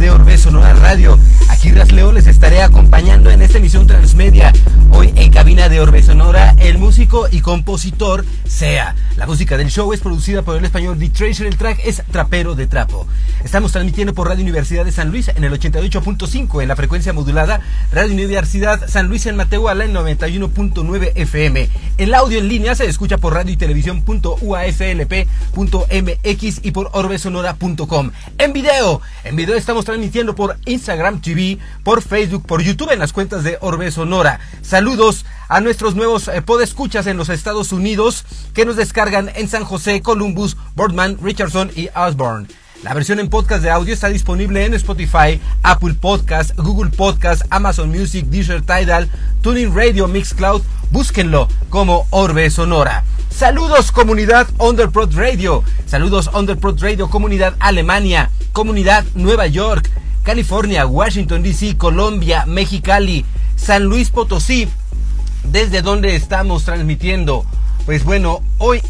de Orbe Sonora Radio. Aquí Leo les estaré acompañando en esta emisión transmedia. Hoy en cabina de Orbe Sonora, el músico y compositor La música del show es producida por el español The Treasure, el track es Trapero de Trapo. Estamos transmitiendo por Radio Universidad de San Luis en el 88.5 en la frecuencia modulada, Radio Universidad San Luis en Matehuala en 91.9 FM. El audio en línea se escucha por radio y televisión.uaflp.mx y por orbesonora.com. En video, en video estamos transmitiendo por Instagram TV, por Facebook, por YouTube en las cuentas de Orbe Sonora. Saludos a nuestros nuevos eh, podescuchas en los Estados Unidos que nos descargan en San José, Columbus, Boardman, Richardson y Osborne. La versión en podcast de audio está disponible en Spotify, Apple Podcast, Google Podcast, Amazon Music, Deezer Tidal, Tuning Radio, Mixcloud. Búsquenlo como Orbe Sonora. Saludos comunidad Underprod Radio. Saludos Underprod Radio comunidad Alemania, comunidad Nueva York, California, Washington DC, Colombia, Mexicali, San Luis Potosí. Desde donde estamos transmitiendo. Pues bueno, hoy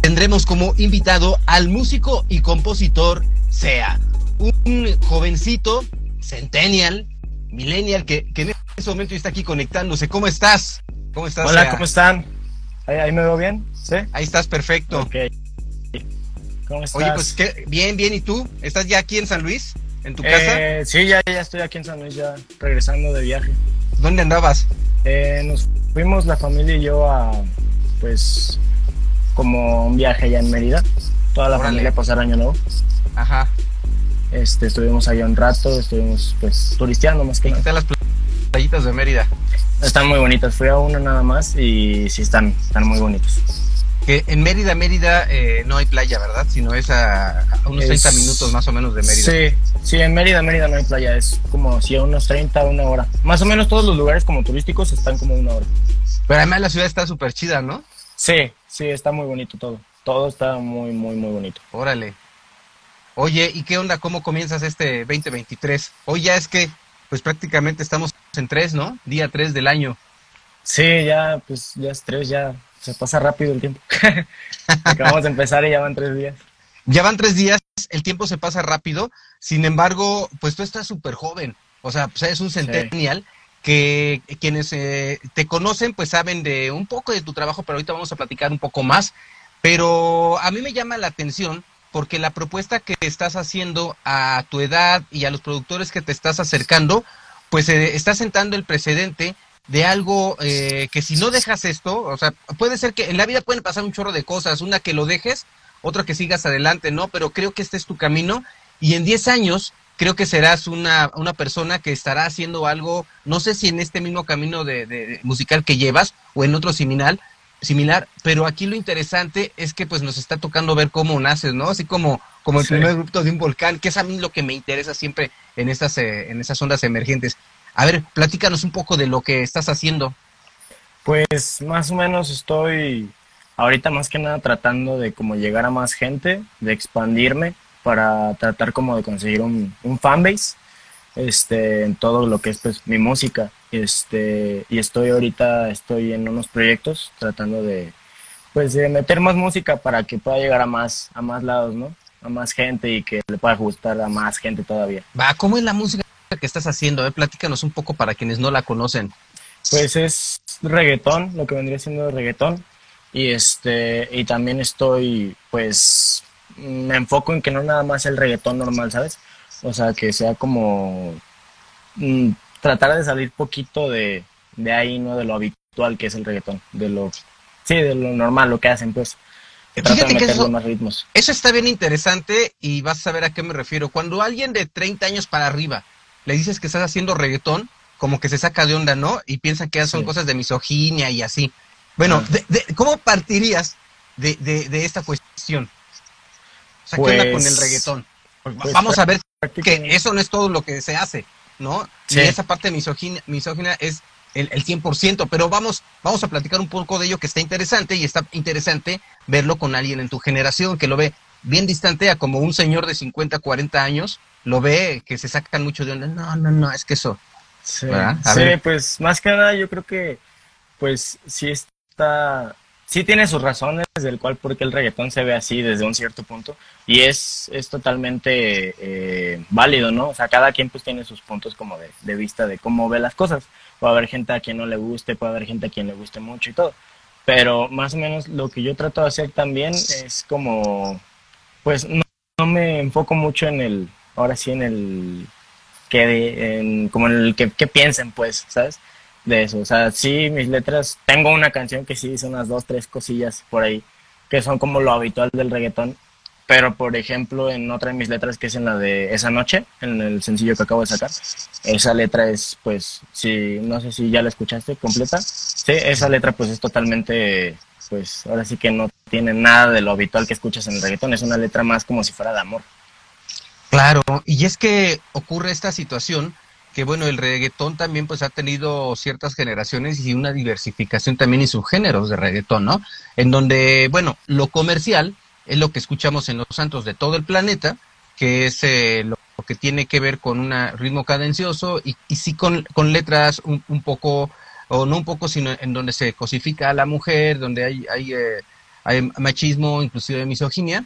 tendremos como invitado al músico y compositor Sea, un jovencito, centennial, millennial, que, en este momento está aquí conectándose. ¿Cómo estás? ¿Cómo estás? Hola, ¿cómo están? ¿Ahí, me veo bien? ¿Sí? Ahí estás perfecto. ¿Cómo estás? Oye, pues bien, bien. ¿Y tú? ¿Estás ya aquí en San Luis? ¿En tu casa? Eh, sí, ya, ya estoy aquí en San Luis, ya regresando de viaje. ¿Dónde andabas? Eh, nos fuimos la familia y yo a, pues, como un viaje allá en Mérida. Toda la familia a pasar año nuevo. Ajá. Este, estuvimos allá un rato, estuvimos pues turisteando más que nada. ¿Qué tal las playitas de Mérida? Están muy bonitas, fui a una nada más y sí están, están muy bonitos. Que en Mérida, Mérida eh, no hay playa, ¿verdad? Sino es a, unos 30 minutos más o menos de Mérida. Sí, sí, en Mérida, Mérida no hay playa, es como si a unos 30, una hora. Más o menos todos los lugares como turísticos están como una hora. Pero además la ciudad está súper chida, ¿no? Sí, sí, está muy bonito todo. Todo está muy, muy, muy bonito. Órale. Oye, ¿y qué onda? ¿Cómo comienzas este 2023? Hoy ya es que, pues prácticamente estamos en tres, ¿no? Día tres del año. Sí, ya, pues ya es tres, ya se pasa rápido el tiempo. Acabamos de empezar y ya van tres días. Ya van tres días, el tiempo se pasa rápido. Sin embargo, pues tú estás súper joven. O sea, pues eres un centennial que quienes eh, te conocen pues saben de un poco de tu trabajo, pero ahorita vamos a platicar un poco más. Pero a mí me llama la atención porque la propuesta que estás haciendo a tu edad y a los productores que te estás acercando, pues eh, está sentando el precedente de algo eh, que si no dejas esto, o sea, puede ser que en la vida pueden pasar un chorro de cosas, una que lo dejes, otra que sigas adelante, ¿no? Pero creo que este es tu camino y en 10 años creo que serás una, una persona que estará haciendo algo, no sé si en este mismo camino de, musical que llevas o en otro similar, similar, pero aquí lo interesante es que pues nos está tocando ver cómo naces, ¿no? Así como, como el primer grupo de un volcán, que es a mí lo que me interesa siempre en estas, eh, en esas ondas emergentes. A ver, platícanos un poco de lo que estás haciendo. Pues más o menos estoy ahorita más que nada tratando de como llegar a más gente, de expandirme para tratar como de conseguir un, un fanbase este, en todo lo que es pues, mi música. Este, y estoy ahorita, estoy en unos proyectos tratando de, pues, de meter más música para que pueda llegar a más, a más lados, ¿no? A más gente y que le pueda gustar a más gente todavía. Va, ¿cómo es la música que estás haciendo? Eh? Platícanos un poco para quienes no la conocen. Pues es reggaetón, lo que vendría siendo reggaetón. Y este, y también estoy, pues, me enfoco en que no nada más el reggaetón normal, ¿sabes? O sea, que sea como mm, tratar de salir poquito de, de ahí, ¿no? De lo habitual que es el reggaetón, de lo, sí, de lo normal, lo que hacen, pues. Fíjate que eso, más ritmos. eso está bien interesante y vas a saber a qué me refiero. Cuando alguien de 30 años para arriba le dices que estás haciendo reggaetón, como que se saca de onda, ¿no? Y piensa que son cosas de misoginia y así. Bueno, ah. ¿cómo partirías de, de esta cuestión? con el pues, reggaetón? Pues, vamos a ver que eso no es todo lo que se hace, ¿no? Y esa parte misógina, misógina es el, el 100%, pero vamos, vamos a platicar un poco de ello que está interesante y está interesante verlo con alguien en tu generación que lo ve bien distante a como un señor de 50, 40 años, lo ve que se sacan mucho de onda. No, no, no, es que eso. Sí, pues más que nada yo creo que pues sí es está, sí tiene sus razones del cual porque el reggaetón se ve así desde un cierto punto y es, es totalmente eh, válido, ¿no? O sea, cada quien pues tiene sus puntos como de, de, vista de cómo ve las cosas. Puede haber gente a quien no le guste, puede haber gente a quien le guste mucho y todo. Pero más o menos lo que yo trato de hacer también es como, pues no, no me enfoco mucho en el, ahora sí en el que, en, como en el que, que piensen pues, ¿sabes? de eso. O sea, sí, mis letras, tengo una canción que sí dice unas dos, tres cosillas por ahí, que son como lo habitual del reggaetón. Pero, por ejemplo, en otra de mis letras, que es en la de Esa Noche, en el sencillo que acabo de sacar, esa letra es, pues, si, no sé si ya la escuchaste completa. Sí, esa letra, pues, es totalmente, pues, ahora sí que no tiene nada de lo habitual que escuchas en el reggaetón. Es una letra más como si fuera de amor. Claro, y es que ocurre esta situación que bueno, el reggaetón también pues ha tenido ciertas generaciones y una diversificación también en sus géneros de reggaetón, ¿no? En donde, bueno, lo comercial es lo que escuchamos en los santos de todo el planeta, que es eh, lo, que tiene que ver con un ritmo cadencioso y, y sí con, con letras un, un, poco, o no un poco, sino en donde se cosifica a la mujer, donde hay, hay, eh, hay machismo, inclusive misoginia,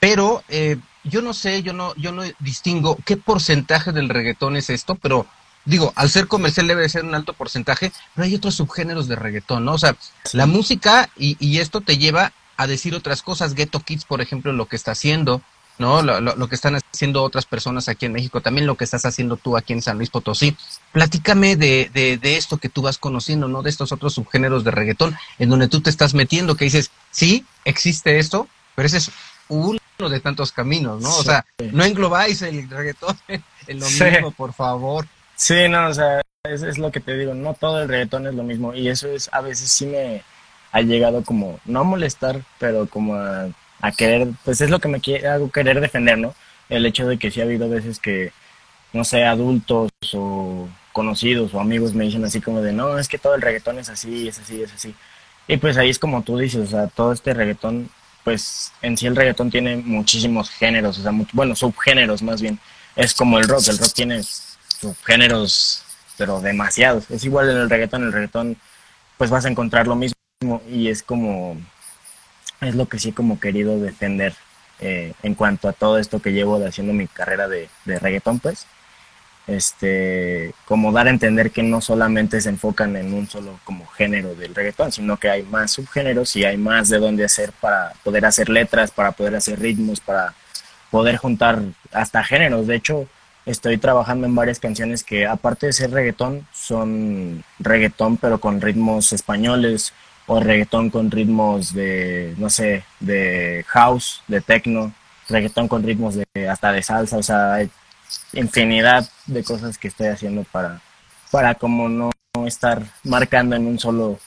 pero eh, yo no sé, yo no, yo no distingo qué porcentaje del reggaetón es esto, pero digo, al ser comercial debe ser un alto porcentaje, pero hay otros subgéneros de reggaetón, ¿no? O sea, la música y, y, esto te lleva a decir otras cosas. Ghetto Kids, por ejemplo, lo que está haciendo, ¿no? Lo, lo, lo, que están haciendo otras personas aquí en México, también lo que estás haciendo tú aquí en San Luis Potosí. Platícame de, de, de esto que tú vas conociendo, ¿no? De estos otros subgéneros de reggaetón, en donde tú te estás metiendo, que dices, sí, existe esto, pero ese es un de tantos caminos, ¿no? O sea, no englobáis el reggaetón en lo sí. mismo, por favor. Sí, no, o sea, es, es, lo que te digo, no todo el reggaetón es lo mismo y eso es, a veces sí me ha llegado como, no a molestar, pero como a, a querer, pues es lo que me quiere, hago querer defender, ¿no? El hecho de que sí ha habido veces que, no sé, adultos o conocidos o amigos me dicen así como de, no, es que todo el reggaetón es así, es así, es así. Y pues ahí es como tú dices, o sea, todo este reggaetón pues en sí el reggaetón tiene muchísimos géneros, o sea, mucho, bueno, subgéneros más bien. Es como el rock, el rock tiene subgéneros, pero demasiados. Es igual en el reggaetón, el reggaetón pues vas a encontrar lo mismo y es como, es lo que sí como querido defender eh, en cuanto a todo esto que llevo de haciendo mi carrera de, de reggaetón, pues este, como dar a entender que no solamente se enfocan en un solo como género del reggaetón, sino que hay más subgéneros y hay más de dónde hacer para poder hacer letras, para poder hacer ritmos, para poder juntar hasta géneros. De hecho, estoy trabajando en varias canciones que aparte de ser reggaetón, son reggaetón pero con ritmos españoles o reggaetón con ritmos de, no sé, de house, de techno, reggaetón con ritmos de hasta de salsa, o sea, hay infinidad de cosas que estoy haciendo para, para como no estar marcando en un solo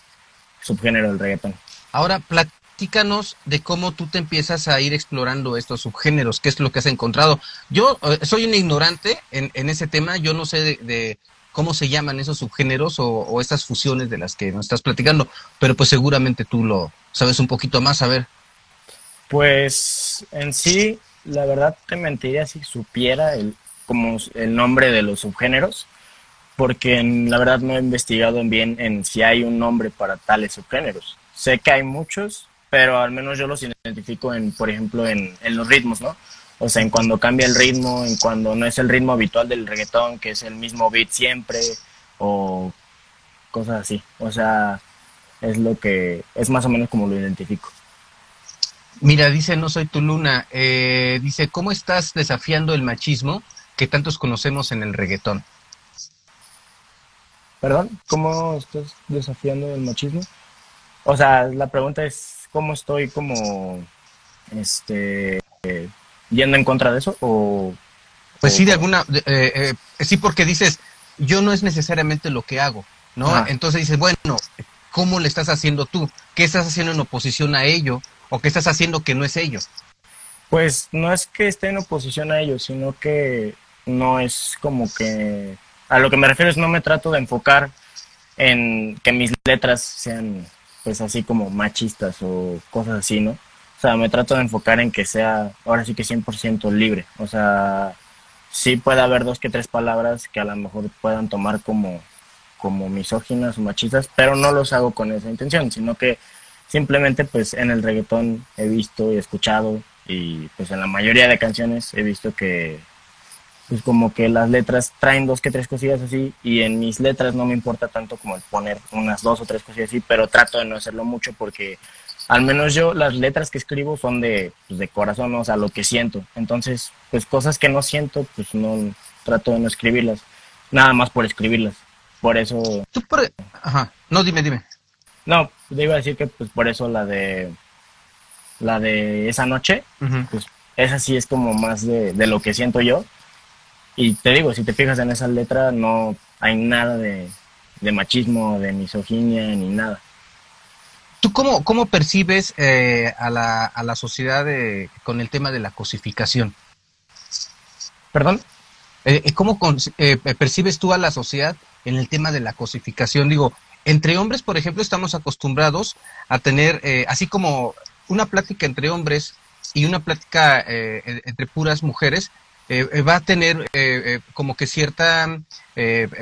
subgénero del reggaetón. Ahora, platícanos de cómo tú te empiezas a ir explorando estos subgéneros, qué es lo que has encontrado. Yo eh, soy un ignorante en, en, ese tema, yo no sé de, de cómo se llaman esos subgéneros o, o, estas fusiones de las que nos estás platicando, pero pues seguramente tú lo sabes un poquito más, a ver. Pues en sí, la verdad te mentiría si supiera el, como el nombre de los subgéneros, porque la verdad no he investigado bien en si hay un nombre para tales subgéneros. Sé que hay muchos, pero al menos yo los identifico en, por ejemplo, en, en los ritmos, ¿no? O sea, en cuando cambia el ritmo, en cuando no es el ritmo habitual del reggaetón, que es el mismo beat siempre, o cosas así. O sea, es lo que, es más o menos como lo identifico. Mira, dice, no soy tu luna, eh, dice, ¿cómo estás desafiando el machismo que tantos conocemos en el reggaetón? ¿Perdón? ¿Cómo estás desafiando el machismo? O sea, la pregunta es, ¿cómo estoy como, este, eh, yendo en contra de eso? O, pues o, sí, de alguna, eh, eh, sí, porque dices, yo no es necesariamente lo que hago, ¿no? Ah. Entonces dices, bueno, ¿cómo le estás haciendo tú? ¿Qué estás haciendo en oposición a ello? ¿O qué estás haciendo que no es ello? Pues no es que esté en oposición a ello, sino que no es como que... A lo que me refiero es no me trato de enfocar en que mis letras sean pues así como machistas o cosas así, ¿no? O sea, me trato de enfocar en que sea ahora sí que 100% libre. O sea, sí puede haber dos que tres palabras que a lo mejor puedan tomar como, como misóginas o machistas, pero no los hago con esa intención, sino que simplemente pues en el reggaetón he visto y escuchado y pues en la mayoría de canciones he visto que pues como que las letras traen dos que tres cosillas así y en mis letras no me importa tanto como el poner unas dos o tres cosillas así, pero trato de no hacerlo mucho porque al menos yo las letras que escribo son de, pues, de corazón, o sea, lo que siento. Entonces, pues cosas que no siento, pues no trato de no escribirlas, nada más por escribirlas. Por eso... Tú por... Ajá, no, dime, dime. No, te iba a decir que pues por eso la de la de esa noche, pues esa sí es como más de, de, lo que siento yo. Y te digo, si te fijas en esa letra, no hay nada de, de machismo, de misoginia, ni nada. ¿Tú cómo, cómo percibes eh, a, la, a la sociedad con el tema de la cosificación? ¿Perdón? Eh, eh, ¿Cómo percibes tú a la sociedad en el tema de la cosificación? Digo, entre hombres, por ejemplo, estamos acostumbrados a tener, así como una plática entre hombres y una plática entre puras mujeres, va a tener como que cierta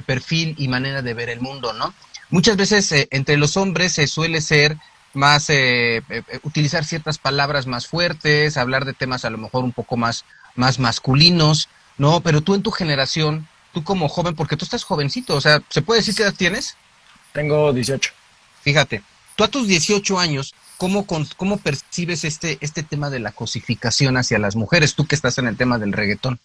perfil y manera de ver el mundo, ¿no? Muchas veces eh, entre los hombres se suele ser más, eh, eh, utilizar ciertas palabras más fuertes, hablar de temas a lo mejor un poco más, más masculinos, ¿no? Pero tú en tu generación, tú como joven, porque tú estás jovencito, o sea, ¿se puede decir qué edad tienes? Tengo 18. Fíjate, tú a tus 18 años, ¿cómo, cómo percibes este, este tema de la cosificación hacia las mujeres, tú que estás en el tema del reggaetón?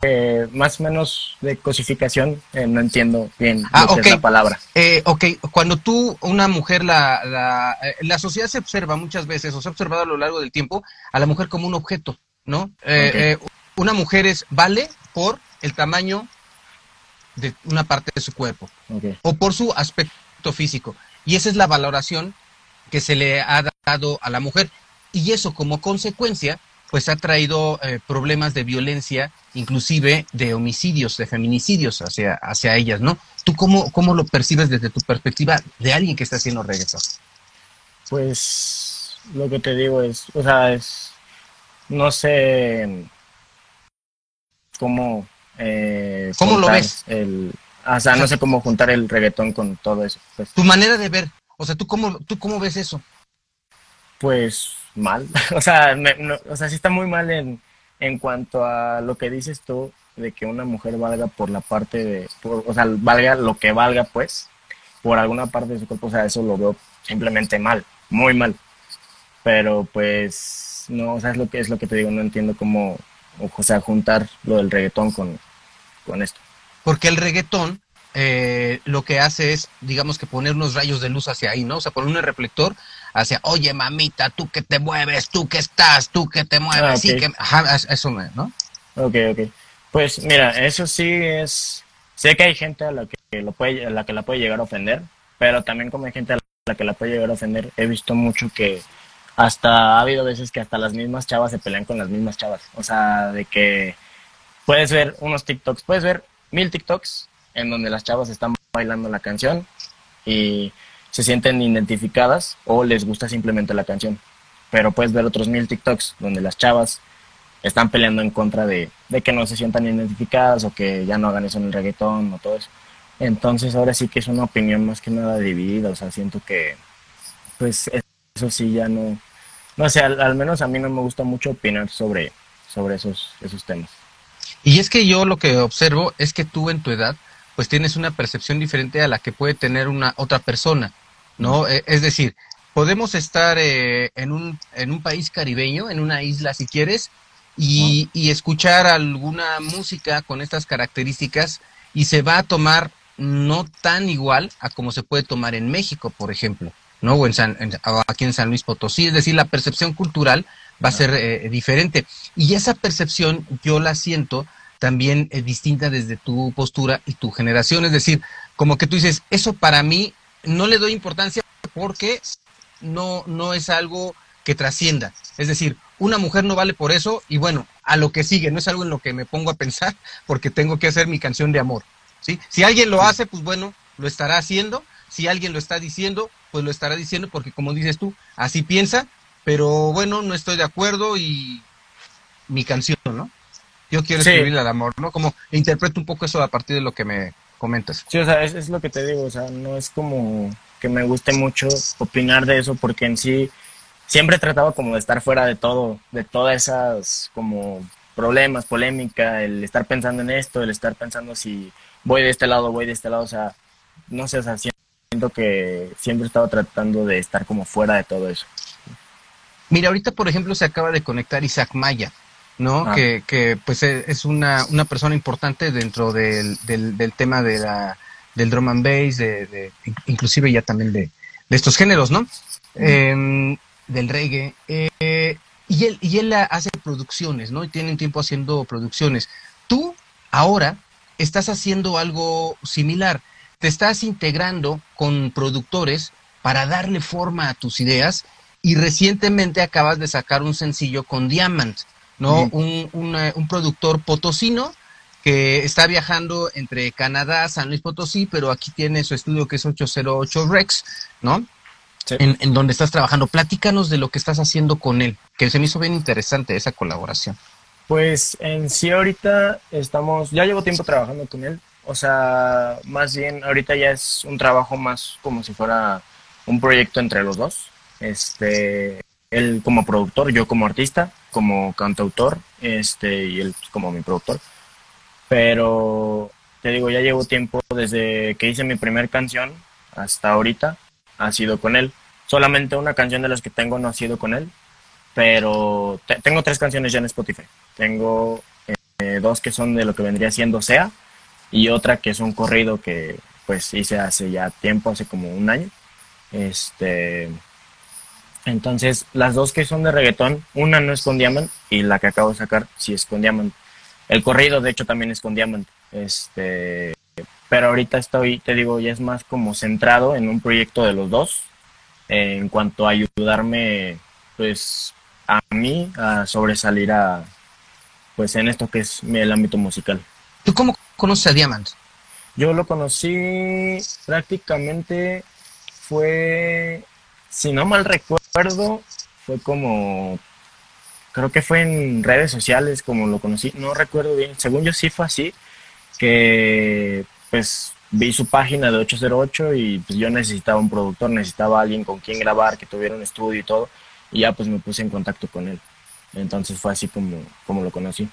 que más o menos de cosificación, eh, no entiendo bien ah, la palabra. Eh, ok, cuando tú, una mujer, la, la, eh, la, sociedad se observa muchas veces, o se ha observado a lo largo del tiempo, a la mujer como un objeto, ¿no? Eh, una mujer es, vale por el tamaño de una parte de su cuerpo, o por su aspecto físico. Y esa es la valoración que se le ha dado a la mujer. Y eso como consecuencia pues ha traído eh, problemas de violencia, inclusive de homicidios, de feminicidios hacia, hacia ellas, ¿no? ¿Tú cómo, cómo lo percibes desde tu perspectiva de alguien que está haciendo reggaetón? Pues lo que te digo es, o sea, es, no sé cómo... Eh, ¿Cómo lo ves? El, o sea, no sé cómo juntar el reggaetón con todo eso. Pues. Tu manera de ver, o sea, ¿tú cómo, tú cómo ves eso? Pues mal. o, sea, o sea, sí está muy mal en, en cuanto a lo que dices tú, de que una mujer valga por la parte de, o sea, valga lo que valga, pues, por alguna parte de su cuerpo. O sea, eso lo veo simplemente mal, muy mal. Pero pues, no, o sea, es lo que, es lo que te digo, no entiendo cómo, o sea, juntar lo del reggaetón con, con esto. Porque el reggaetón eh, lo que hace es, digamos que poner unos rayos de luz hacia ahí, ¿no? O sea, poner un reflector hacia, oye, mamita, tú que te mueves, tú que estás, tú que te mueves, ah, sí que... Ajá, eso, ¿no? Ok, ok. Pues mira, eso sí es... Sé que hay gente a la que, lo puede, a la que la puede llegar a ofender, pero también como hay gente a la que la puede llegar a ofender, he visto mucho que hasta ha habido veces que hasta las mismas chavas se pelean con las mismas chavas. O sea, de que puedes ver unos TikToks, puedes ver mil TikToks en donde las chavas están bailando la canción y se sienten identificadas o les gusta simplemente la canción. Pero puedes ver otros mil TikToks donde las chavas están peleando en contra de, que no se sientan identificadas o que ya no hagan eso en el reggaetón o todo eso. Entonces ahora sí que es una opinión más que nada dividida, o sea, siento que pues eso sí ya no, no sé, al, menos a mí no me gusta mucho opinar sobre, sobre esos, esos temas. Y es que yo lo que observo es que tú en tu edad pues tienes una percepción diferente a la que puede tener una otra persona, ¿no? Eh, es decir, podemos estar eh, en, un, en un país caribeño, en una isla si quieres, y, y, escuchar alguna música con estas características y se va a tomar no tan igual a como se puede tomar en México, por ejemplo, ¿no? O en San, aquí en San Luis Potosí, es decir, la percepción cultural va a ser eh, diferente. Y esa percepción yo la siento también es distinta desde tu postura y tu generación. Es decir, como que tú dices, eso para mí no le doy importancia porque no, no es algo que trascienda. Es decir, una mujer no vale por eso y bueno, a lo que sigue, no es algo en lo que me pongo a pensar porque tengo que hacer mi canción de amor. ¿sí? Si alguien lo hace, pues bueno, lo estará haciendo. Si alguien lo está diciendo, pues lo estará diciendo porque como dices tú, así piensa, pero bueno, no estoy de acuerdo y mi canción, ¿no? Yo quiero escribirle al amor, ¿no? Como interpreto un poco eso a partir de lo que me comentas. Sí, o sea, es, es lo que te digo, o sea, no es como que me guste mucho opinar de eso porque en sí siempre he tratado como de estar fuera de todo, de todas esas como problemas, polémica, el estar pensando en esto, el estar pensando si voy de este lado, voy de este lado, o sea, no sé, o sea, siento que siempre he estado tratando de estar como fuera de todo eso. Mira, ahorita por ejemplo se acaba de conectar Isaac Maya, ¿no? Ah. Que, que pues e- es una, una persona importante dentro del, del, del tema de la, del drum and bass, de, de- inclusive ya también de, de estos géneros, ¿no? Em, del reggae. eh, y él, y él hace producciones, ¿no? Y tienen tiempo haciendo producciones. Tú ahora estás haciendo algo similar. Te estás integrando con productores para darle forma a tus ideas y recientemente acabas de sacar un sencillo con Diamant, ¿no? Un, una- un productor potosino que está viajando entre Canadá, San Luis Potosí, pero aquí tiene su estudio que es 808 Rex, ¿no? Sí. En, en donde estás trabajando. Platícanos de lo que estás haciendo con él, que se me hizo bien interesante esa colaboración. Pues en sí ahorita estamos, ya llevo tiempo trabajando con él, o sea, más bien ahorita ya es un trabajo más como si fuera un proyecto entre los dos. Este, él como productor, yo como artista, como cantautor, este, y él como mi productor. Pero te digo, ya llevo tiempo desde que hice mi primer canción hasta ahorita, ha sido con él. Solamente una canción de las que tengo no ha sido con él, pero te- tengo tres canciones ya en Spotify. Tengo eh, dos que son de lo que vendría siendo Sea y otra que es un corrido que pues hice hace ya tiempo, hace como un año. Este, entonces, las dos que son de reggaetón, una no es con Diamond y la que acabo de sacar sí es con Diamond. El corrido, de hecho, también es con Diamond. Este, pero ahorita estoy, te digo, ya es más como centrado en un proyecto de los dos eh, en cuanto a ayudarme, pues, a mí a sobresalir a, pues, en esto que es mi- el ámbito musical. ¿Tú cómo conoces a Diamant? Yo lo conocí prácticamente, fue, si no mal recuerdo, fue como, creo que fue en redes sociales como lo conocí, no recuerdo bien, según yo sí fue así, que pues vi su página de 808 y pues yo necesitaba un productor, necesitaba alguien con quien grabar, que tuviera un estudio y todo, y ya pues me puse en contacto con él. Entonces fue así como, como lo conocí.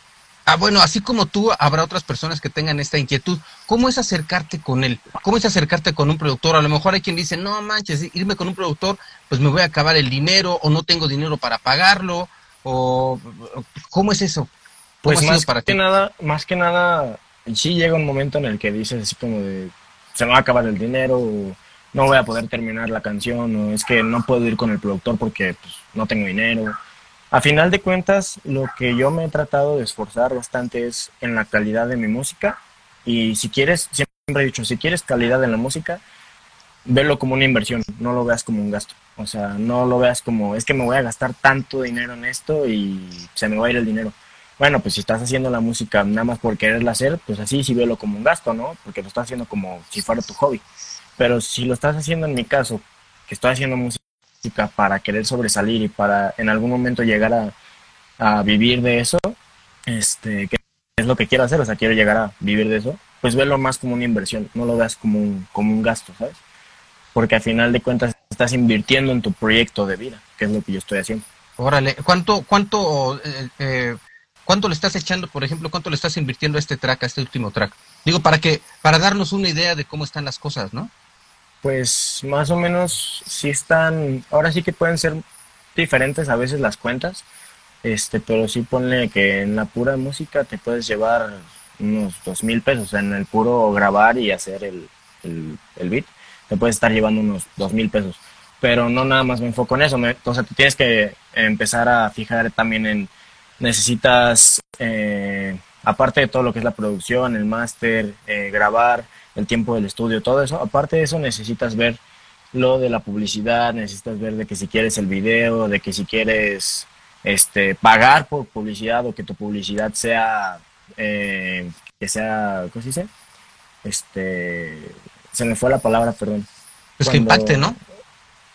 Ah, bueno, así como tú, habrá otras personas que tengan esta inquietud. ¿Cómo es acercarte con él? ¿Cómo es acercarte con un productor? A lo mejor hay quien dice, no manches, irme con un productor, pues me voy a acabar el dinero o no tengo dinero para pagarlo. O, ¿Cómo es eso? ¿Cómo Pues más para que ti? nada, más que nada, sí llega un momento en el que dices así como de, se me va a acabar el dinero, o no voy a poder terminar la canción, o es que no puedo ir con el productor porque pues, no tengo dinero. A final de cuentas, lo que yo me he tratado de esforzar bastante es en la calidad de mi música. Y si quieres, siempre he dicho, si quieres calidad en la música, velo como una inversión, no lo veas como un gasto. O sea, no lo veas como, es que me voy a gastar tanto dinero en esto y se me va a ir el dinero. Bueno, pues si estás haciendo la música nada más por quererla hacer, pues así sí velo como un gasto, ¿no? Porque lo estás haciendo como si fuera tu hobby. Pero si lo estás haciendo en mi caso, que estoy haciendo música para querer sobresalir y para en algún momento llegar a, a vivir de eso, este, que es lo que quiero hacer, o sea, quiero llegar a vivir de eso, pues velo más como una inversión, no lo veas como un, como un gasto, ¿sabes? Porque al final de cuentas estás invirtiendo en tu proyecto de vida, que es lo que yo estoy haciendo. Órale, ¿cuánto, cuánto, eh, eh, cuánto le estás echando, por ejemplo, cuánto le estás invirtiendo a este track, a este último track? Digo, para que, para darnos una idea de cómo están las cosas, ¿no? Pues más o menos sí están, ahora sí que pueden ser diferentes a veces las cuentas, este, pero sí ponle que en la pura música te puedes llevar unos dos mil pesos, en el puro grabar y hacer el, el, beat, te puedes estar llevando unos dos mil pesos. Pero no nada más me enfoco en eso, me, o tienes que empezar a fijar también en, necesitas, eh, aparte de todo lo que es la producción, el máster, eh, grabar, el tiempo del estudio, todo eso, aparte de eso necesitas ver lo de la publicidad, necesitas ver de que si quieres el video, de que si quieres este pagar por publicidad o que tu publicidad sea eh, que sea ¿cómo se dice? este se me fue la palabra perdón Pues que impacte, ¿no?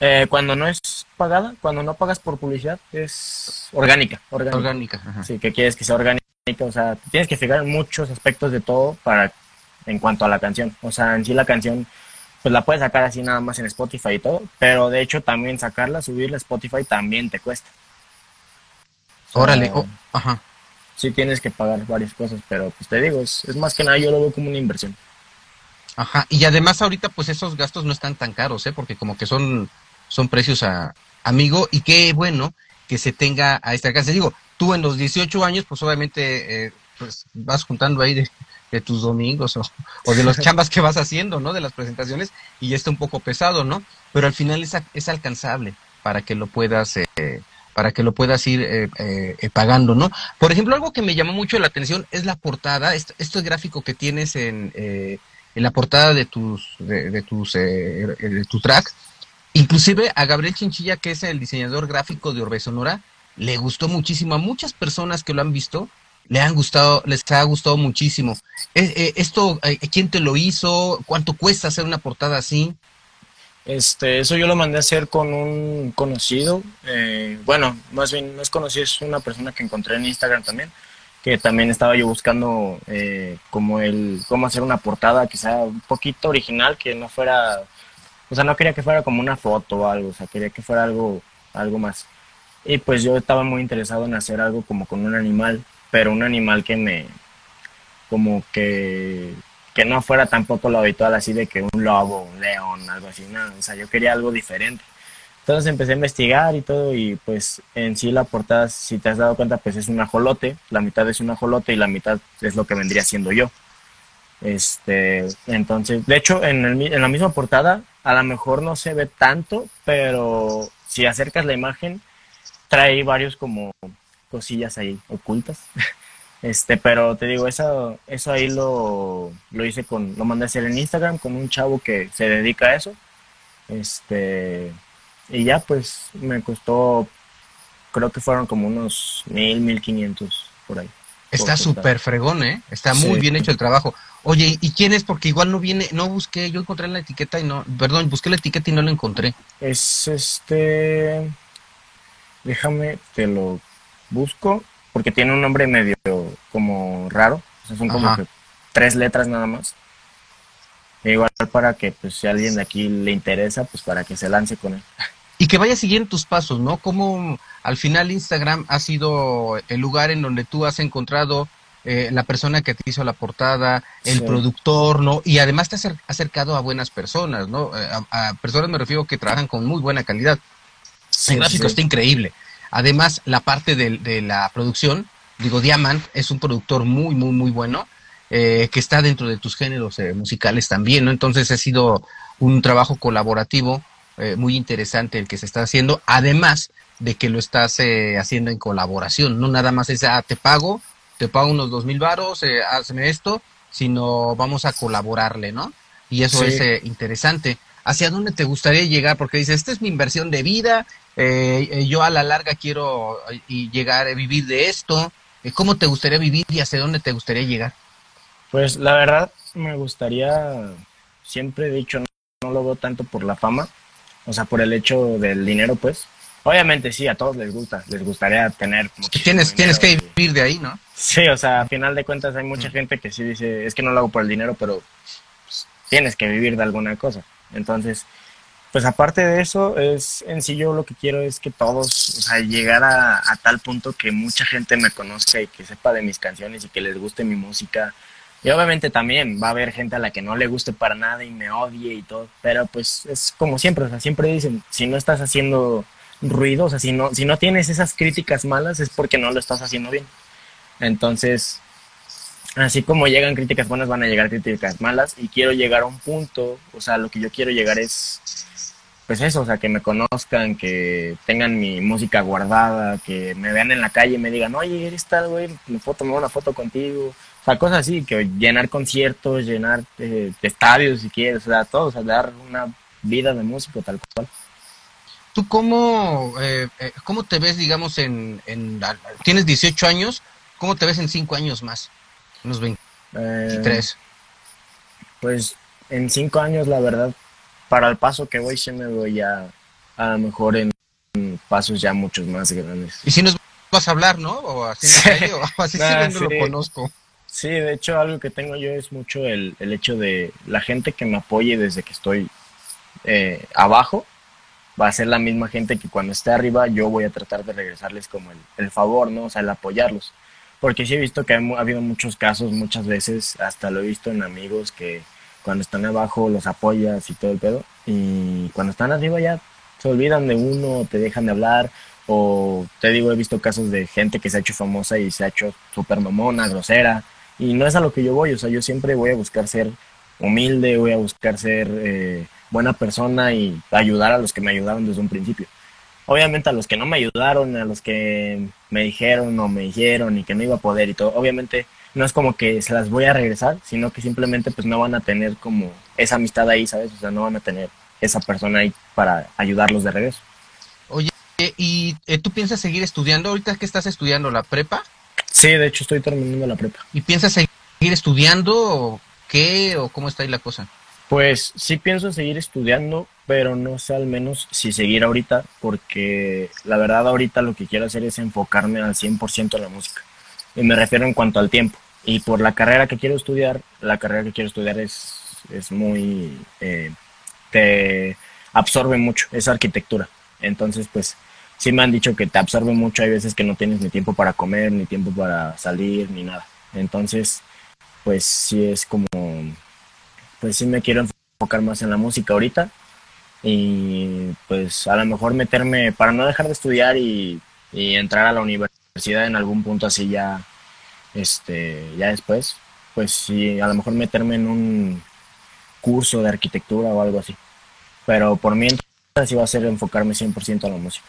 eh, cuando no es pagada cuando no pagas por publicidad es orgánica orgánica, Orgánica. ajá. sí que quieres que sea orgánica o sea tienes que fijar en muchos aspectos de todo para en cuanto a la canción. O sea, en sí la canción pues la puedes sacar así nada más en Spotify y todo, pero de hecho también sacarla, subirla a Spotify también te cuesta. Órale, oh, ajá. Sí tienes que pagar varias cosas, pero pues te digo, es, es más que nada yo lo veo como una inversión. Ajá, y además ahorita pues esos gastos no están tan caros, ¿eh? Porque como que son, son precios a amigo y qué bueno que se tenga a este alcance. Digo, tú en los 18 años pues obviamente eh, pues vas juntando ahí de, tus domingos o, de los chambas que vas haciendo, ¿no? De las presentaciones y ya está un poco pesado, ¿no? Pero al final es, es alcanzable para que lo puedas... Eh, para que lo puedas ir eh, eh, pagando, ¿no? Por ejemplo, algo que me llamó mucho la atención es la portada, este, este gráfico que tienes en, en la portada de tus, de, tus, eh, de tu track. Inclusive a Gabriel Chinchilla, que es el diseñador gráfico de Orbe Sonora, le gustó muchísimo. A muchas personas que lo han visto, le han gustado, les ha gustado muchísimo. Eh, eh, esto, ¿quién te lo hizo? ¿Cuánto cuesta hacer una portada así? Este, eso yo lo mandé a hacer con un conocido. bueno, más bien no es conocido, es una persona que encontré en Instagram también que también estaba yo buscando eh, como el cómo hacer una portada sea un poquito original, que no fuera, o sea, no quería que fuera como una foto o algo, o sea, quería que fuera algo, algo más. Y pues yo estaba muy interesado en hacer algo como con un animal, pero un animal que me, como que, que no fuera tampoco lo habitual así de que un lobo, un león, algo así, no, o sea, yo quería algo diferente. Entonces empecé a investigar y todo y pues en sí la portada, si te has dado cuenta, pues es un ajolote, la mitad es un ajolote y la mitad es lo que vendría siendo yo. Este, entonces, de hecho, en, el, en la misma portada, a lo mejor no se ve tanto, pero si acercas la imagen, trae varios como cosillas ahí ocultas. Este, pero te digo, eso, eso ahí lo, lo hice con, lo mandé a hacer en Instagram con un chavo que se dedica a eso. Este, y ya pues me costó, creo que fueron como unos mil, mil quinientos por ahí. Está súper fregón, ¿eh? Está muy bien hecho el trabajo. Oye, ¿y quién es? Porque igual no viene, no busqué, yo encontré la etiqueta y no, perdón, busqué la etiqueta y no la encontré. Es este, déjame, te lo busco, porque tiene un nombre medio como raro, o sea, son como tres letras nada más. Igual para que, pues, si a alguien de aquí le interesa, pues para que se lance con él. Y que vaya siguiendo tus pasos, ¿no? Como al final Instagram ha sido el lugar en donde tú has encontrado eh, la persona que te hizo la portada, el productor, ¿no? Y además te has acercado a buenas personas, ¿no? Eh, a, personas me refiero que trabajan con muy buena calidad. el gráfico está increíble. Además, la parte de, de la producción, digo, Diamant es un productor muy, muy, muy bueno eh, que está dentro de tus géneros eh, musicales también, ¿no? Entonces ha sido un trabajo colaborativo eh, muy interesante el que se está haciendo, además de que lo estás haciendo en colaboración, no nada más es, ah, te pago, te pago unos dos mil varos, hazme esto, sino vamos a colaborarle, ¿no? Y eso es interesante. ¿Hacia dónde te gustaría llegar? Porque dices, esta es mi inversión de vida, yo a la larga quiero llegar a vivir de esto. ¿Cómo te gustaría vivir y hacia dónde te gustaría llegar? Pues la verdad me gustaría, siempre he dicho, no, lo veo tanto por la fama, o sea, por el hecho del dinero, pues. Obviamente sí, a todos les gusta, les gustaría tener... Tienes, tienes que vivir de ahí, ¿no? Sí, o sea, a final de cuentas hay mucha mm. gente que sí dice, es que no lo hago por el dinero, pero pues, tienes que vivir de alguna cosa. Entonces, pues aparte de eso, es en sí yo lo que quiero es que todos, o sea, llegar a, a tal punto que mucha gente me conozca y que sepa de mis canciones y que les guste mi música, y obviamente también va a haber gente a la que no le guste para nada y me odie y todo, pero pues es como siempre, o sea, siempre dicen, si no estás haciendo ruido, o sea, si no, si no tienes esas críticas malas es porque no lo estás haciendo bien. Entonces, así como llegan críticas buenas, van a llegar críticas malas y quiero llegar a un punto, o sea, lo que yo quiero llegar es, pues eso, o sea, que me conozcan, que tengan mi música guardada, que me vean en la calle y me digan, oye, eres tal, güey, me puedo tomar una foto contigo, o sea, cosas así, que llenar conciertos, llenar eh, estadios si quieres, o sea, todo, o sea, dar una vida de músico tal cual. ¿Tú cómo, eh, eh, cómo te ves, digamos, en, Tienes 18 años, ¿cómo te ves en 5 años más? Unos 23. pues en 5 años, la verdad, para el paso que voy, sí me voy ya a lo mejor en pasos ya muchos más grandes. ¿Y si nos vas a hablar, no? O así, o así sí, lo conozco. Sí, de hecho algo que tengo yo es mucho el, el hecho de la gente que me apoye desde que estoy eh, abajo, va a ser la misma gente que cuando esté arriba yo voy a tratar de regresarles como el, el favor, ¿no? O sea, el apoyarlos. Porque sí he visto que ha habido muchos casos, muchas veces, hasta lo he visto en amigos que cuando están abajo los apoyas y todo el pedo, y cuando están arriba ya se olvidan de uno, te dejan de hablar, o te digo, he visto casos de gente que se ha hecho famosa y se ha hecho súper mamona, grosera, y no es a lo que yo voy, o sea, yo siempre voy a buscar ser humilde, voy a buscar ser eh, buena persona y ayudar a los que me ayudaron desde un principio. Obviamente a los que no me ayudaron, a los que me dijeron o me dijeron y que no iba a poder y todo, obviamente no es como que se las voy a regresar, sino que simplemente pues no van a tener como esa amistad ahí, ¿sabes? O sea, no van a tener esa persona ahí para ayudarlos de regreso. Oye, ¿y eh, tú piensas seguir estudiando ahorita que estás estudiando la prepa? Sí, de hecho estoy terminando la prepa. ¿Y piensas seguir estudiando o qué o cómo está ahí la cosa? Pues sí pienso seguir estudiando, pero no sé al menos si seguir ahorita, porque la verdad ahorita lo que quiero hacer es enfocarme al 100% en la música. Y me refiero en cuanto al tiempo. Y por la carrera que quiero estudiar, la carrera que quiero estudiar es, es muy... Eh, te absorbe mucho, es arquitectura. Entonces, pues sí me han dicho que te absorbe mucho, hay veces que no tienes ni tiempo para comer, ni tiempo para salir, ni nada. Entonces, pues sí es como pues sí me quiero enfocar más en la música ahorita y pues a lo mejor meterme para no dejar de estudiar y, entrar a la universidad en algún punto así ya este ya después pues sí a lo mejor meterme en un curso de arquitectura o algo así. Pero por mientras sí va a ser enfocarme 100% a la música.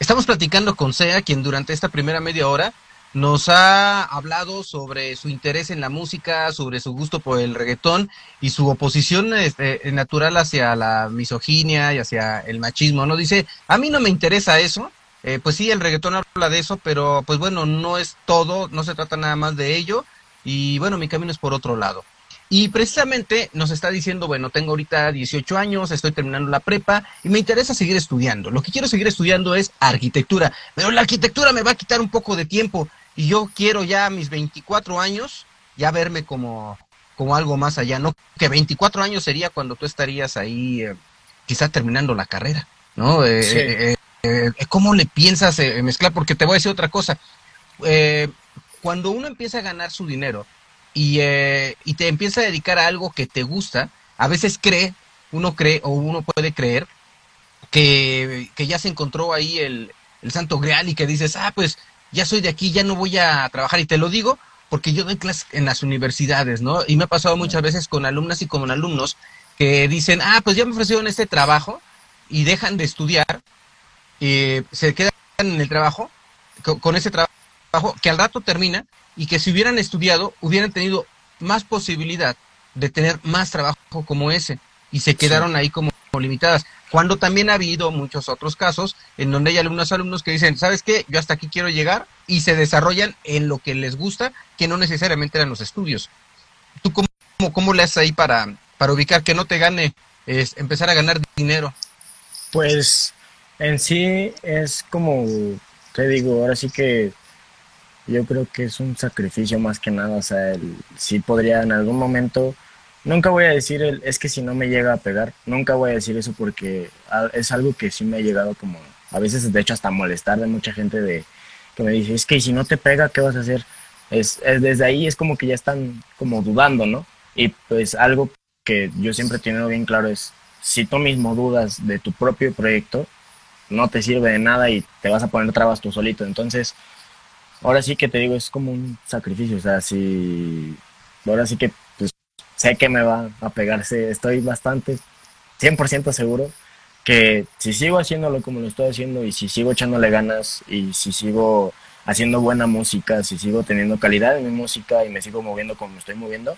Estamos platicando con Sea, quien durante esta primera media hora nos ha hablado sobre su interés en la música, sobre su gusto por el reggaetón y su oposición este, natural hacia la misoginia y hacia el machismo, ¿no? Dice, a mí no me interesa eso, eh, pues sí, el reggaetón habla de eso, pero pues bueno, no es todo, no se trata nada más de ello y bueno, mi camino es por otro lado. Y precisamente nos está diciendo, bueno, tengo ahorita 18 años, estoy terminando la prepa y me interesa seguir estudiando. Lo que quiero seguir estudiando es arquitectura, pero la arquitectura me va a quitar un poco de tiempo y yo quiero ya a mis 24 años ya verme como, como algo más allá, ¿no? Que 24 años sería cuando tú estarías ahí eh, quizás terminando la carrera, ¿no? Eh, eh, ¿Cómo le piensas mezclar? Porque te voy a decir otra cosa. cuando uno empieza a ganar su dinero y, y te empieza a dedicar a algo que te gusta, a veces cree, uno cree o uno puede creer que, que ya se encontró ahí el, el santo grial y que dices, ah, pues ya soy de aquí, ya no voy a trabajar. Y te lo digo porque yo doy clases en las universidades, ¿no? Y me ha pasado muchas veces con alumnas y con alumnos que dicen, ah, pues ya me ofrecieron este trabajo y dejan de estudiar, y se quedan en el trabajo, con, ese trabajo que al rato termina y que si hubieran estudiado hubieran tenido más posibilidad de tener más trabajo como ese y se quedaron ahí como limitadas. Cuando también ha habido muchos otros casos en donde hay alumnos alumnos que dicen, ¿sabes qué? Yo hasta aquí quiero llegar y se desarrollan en lo que les gusta, que no necesariamente eran los estudios. ¿Tú cómo, cómo le haces ahí para, para ubicar que no te gane, es empezar a ganar dinero? Pues en sí es como, te digo, ahora sí que yo creo que es un sacrificio más que nada, o sea, el, sí podría en algún momento Nunca voy a decir el, es que si no me llega a pegar, nunca voy a decir eso porque es algo que sí me ha llegado como, a veces de hecho hasta molestar de mucha gente de que me dice, es que si no te pega, ¿qué vas a hacer? Es, desde ahí es como que ya están como dudando, ¿no? Y pues algo que yo siempre he tenido bien claro es, si tú mismo dudas de tu propio proyecto, no te sirve de nada y te vas a poner trabas tú solito. Entonces, ahora sí que te digo, es como un sacrificio. O sea, si ahora sí que sé que me va a pegarse, estoy bastante 100% seguro que si sigo haciéndolo como lo estoy haciendo y si sigo echándole ganas y si sigo haciendo buena música, si sigo teniendo calidad en mi música y me sigo moviendo como me estoy moviendo,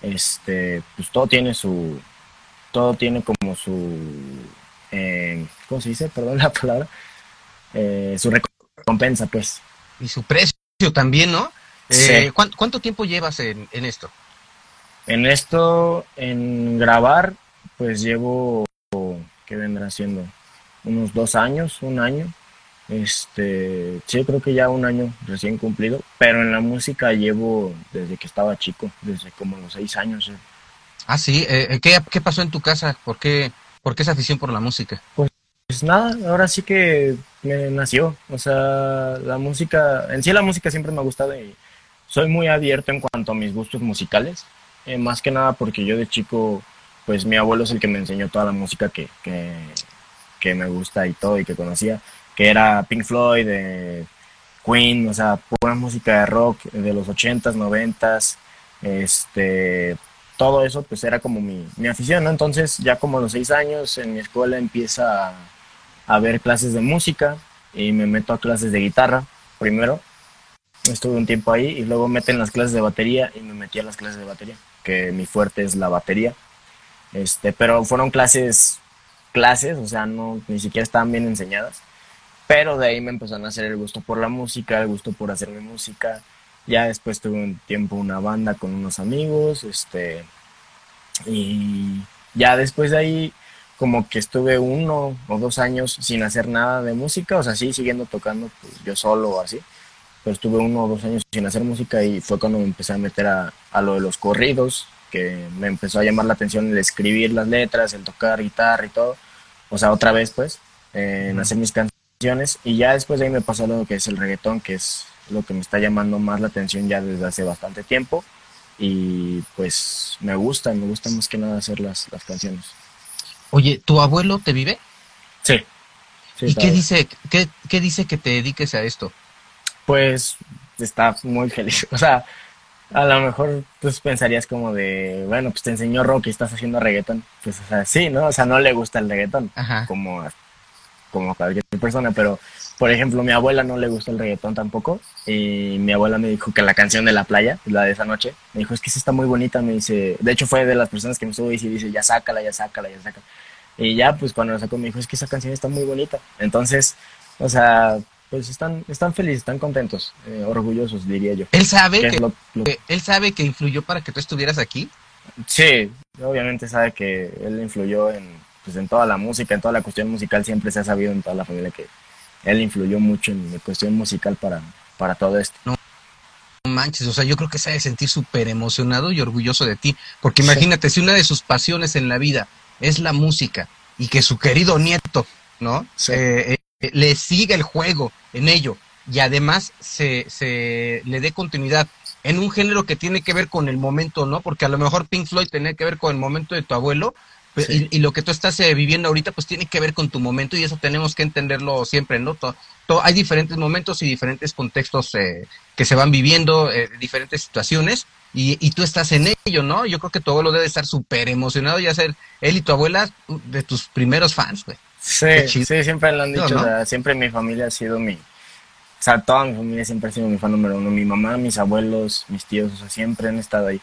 este, pues todo tiene su, todo tiene como su, eh, ¿cómo se dice? Perdón la palabra, eh, su recompensa, pues. Y su precio también, ¿no? Eh, ¿cuánto, tiempo llevas en esto? En esto, en grabar, pues llevo, ¿qué vendrá siendo? Unos dos años, un año. Este, sí, creo que ya un año recién cumplido, pero en la música llevo desde que estaba chico, desde como los seis años. Eh. Ah, sí, eh, eh, ¿qué, ¿qué, pasó en tu casa? ¿Por qué, ¿Por qué esa afición por la música? Pues, pues nada, ahora sí que me nació, o sea, la música, en sí la música siempre me ha gustado y soy muy abierto en cuanto a mis gustos musicales, más que nada porque yo de chico, pues mi abuelo es el que me enseñó toda la música que, que, que me gusta y todo y que conocía que era Pink Floyd, de Queen, o sea, pura música de rock de los 80s, 90s, este, todo eso pues era como mi, mi afición, ¿no? Entonces ya como a los seis años en mi escuela empieza a, a ver clases de música y me meto a clases de guitarra primero, estuve un tiempo ahí y luego meten las clases de batería y me metí a las clases de batería, que mi fuerte es la batería. Este, pero fueron clases clases, o sea, no ni siquiera estaban bien enseñadas. Pero de ahí me empezó a nacer el gusto por la música, el gusto por hacerme música. Ya después tuve un tiempo una banda con unos amigos, este, y ya después de ahí como que estuve uno o dos años sin hacer nada de música, o sea, sí, siguiendo tocando pues, yo solo o así, pero estuve uno o dos años sin hacer música y fue cuando me empecé a meter a, a lo de los corridos, que me empezó a llamar la atención el escribir las letras, el tocar guitarra y todo, o sea, otra vez pues, en hacer mis canciones y ya después de ahí me pasó lo que es el reggaetón, que es lo que me está llamando más la atención ya desde hace bastante tiempo y pues me gusta, me gusta más que nada hacer las, las canciones. Oye, ¿tu abuelo te vive? Sí. ¿Y qué dice, qué, qué dice que te dediques a esto? Pues está muy feliz. O sea, a lo mejor pues pensarías como de, bueno, pues te enseñó rock y estás haciendo reggaetón. Pues o sea, sí, ¿no? O sea, no le gusta el reggaetón. Ajá. Como como cualquier persona, pero por ejemplo, mi abuela no le gusta el reggaetón tampoco y mi abuela me dijo que la canción de la playa, la de esa noche, me dijo, es que esa está muy bonita, me dice, de hecho fue de las personas que me estuvo y dice, ya sácala, ya sácala, ya sácala. Y ya, pues cuando la sacó me dijo, es que esa canción está muy bonita. Entonces, o sea, pues están, están felices, están contentos, eh, orgullosos, diría yo. ¿Él sabe que, él sabe que influyó para que tú estuvieras aquí? Sí, obviamente sabe que él influyó en, pues en toda la música, en toda la cuestión musical, siempre se ha sabido en toda la familia que él influyó mucho en la cuestión musical para, para todo esto. No manches, o sea, yo creo que se ha de sentir súper emocionado y orgulloso de ti, porque imagínate, si una de sus pasiones en la vida es la música y que su querido nieto, ¿no? Eh, eh, le siga el juego en ello y además se, se le dé continuidad en un género que tiene que ver con el momento, ¿no? Porque a lo mejor Pink Floyd tenía que ver con el momento de tu abuelo, pues, y, lo que tú estás eh, viviendo ahorita, pues tiene que ver con tu momento y eso tenemos que entenderlo siempre, ¿no? hay diferentes momentos y diferentes contextos eh, que se van viviendo, eh, diferentes situaciones, y, tú estás en ello, ¿no? Yo creo que tu abuelo debe estar súper emocionado y ser él y tu abuela de tus primeros fans, güey. Sí, sí, siempre lo han dicho, siempre mi familia ha sido mi, o sea, toda mi familia siempre ha sido mi fan número uno, mi mamá, mis abuelos, mis tíos, o sea, siempre han estado ahí.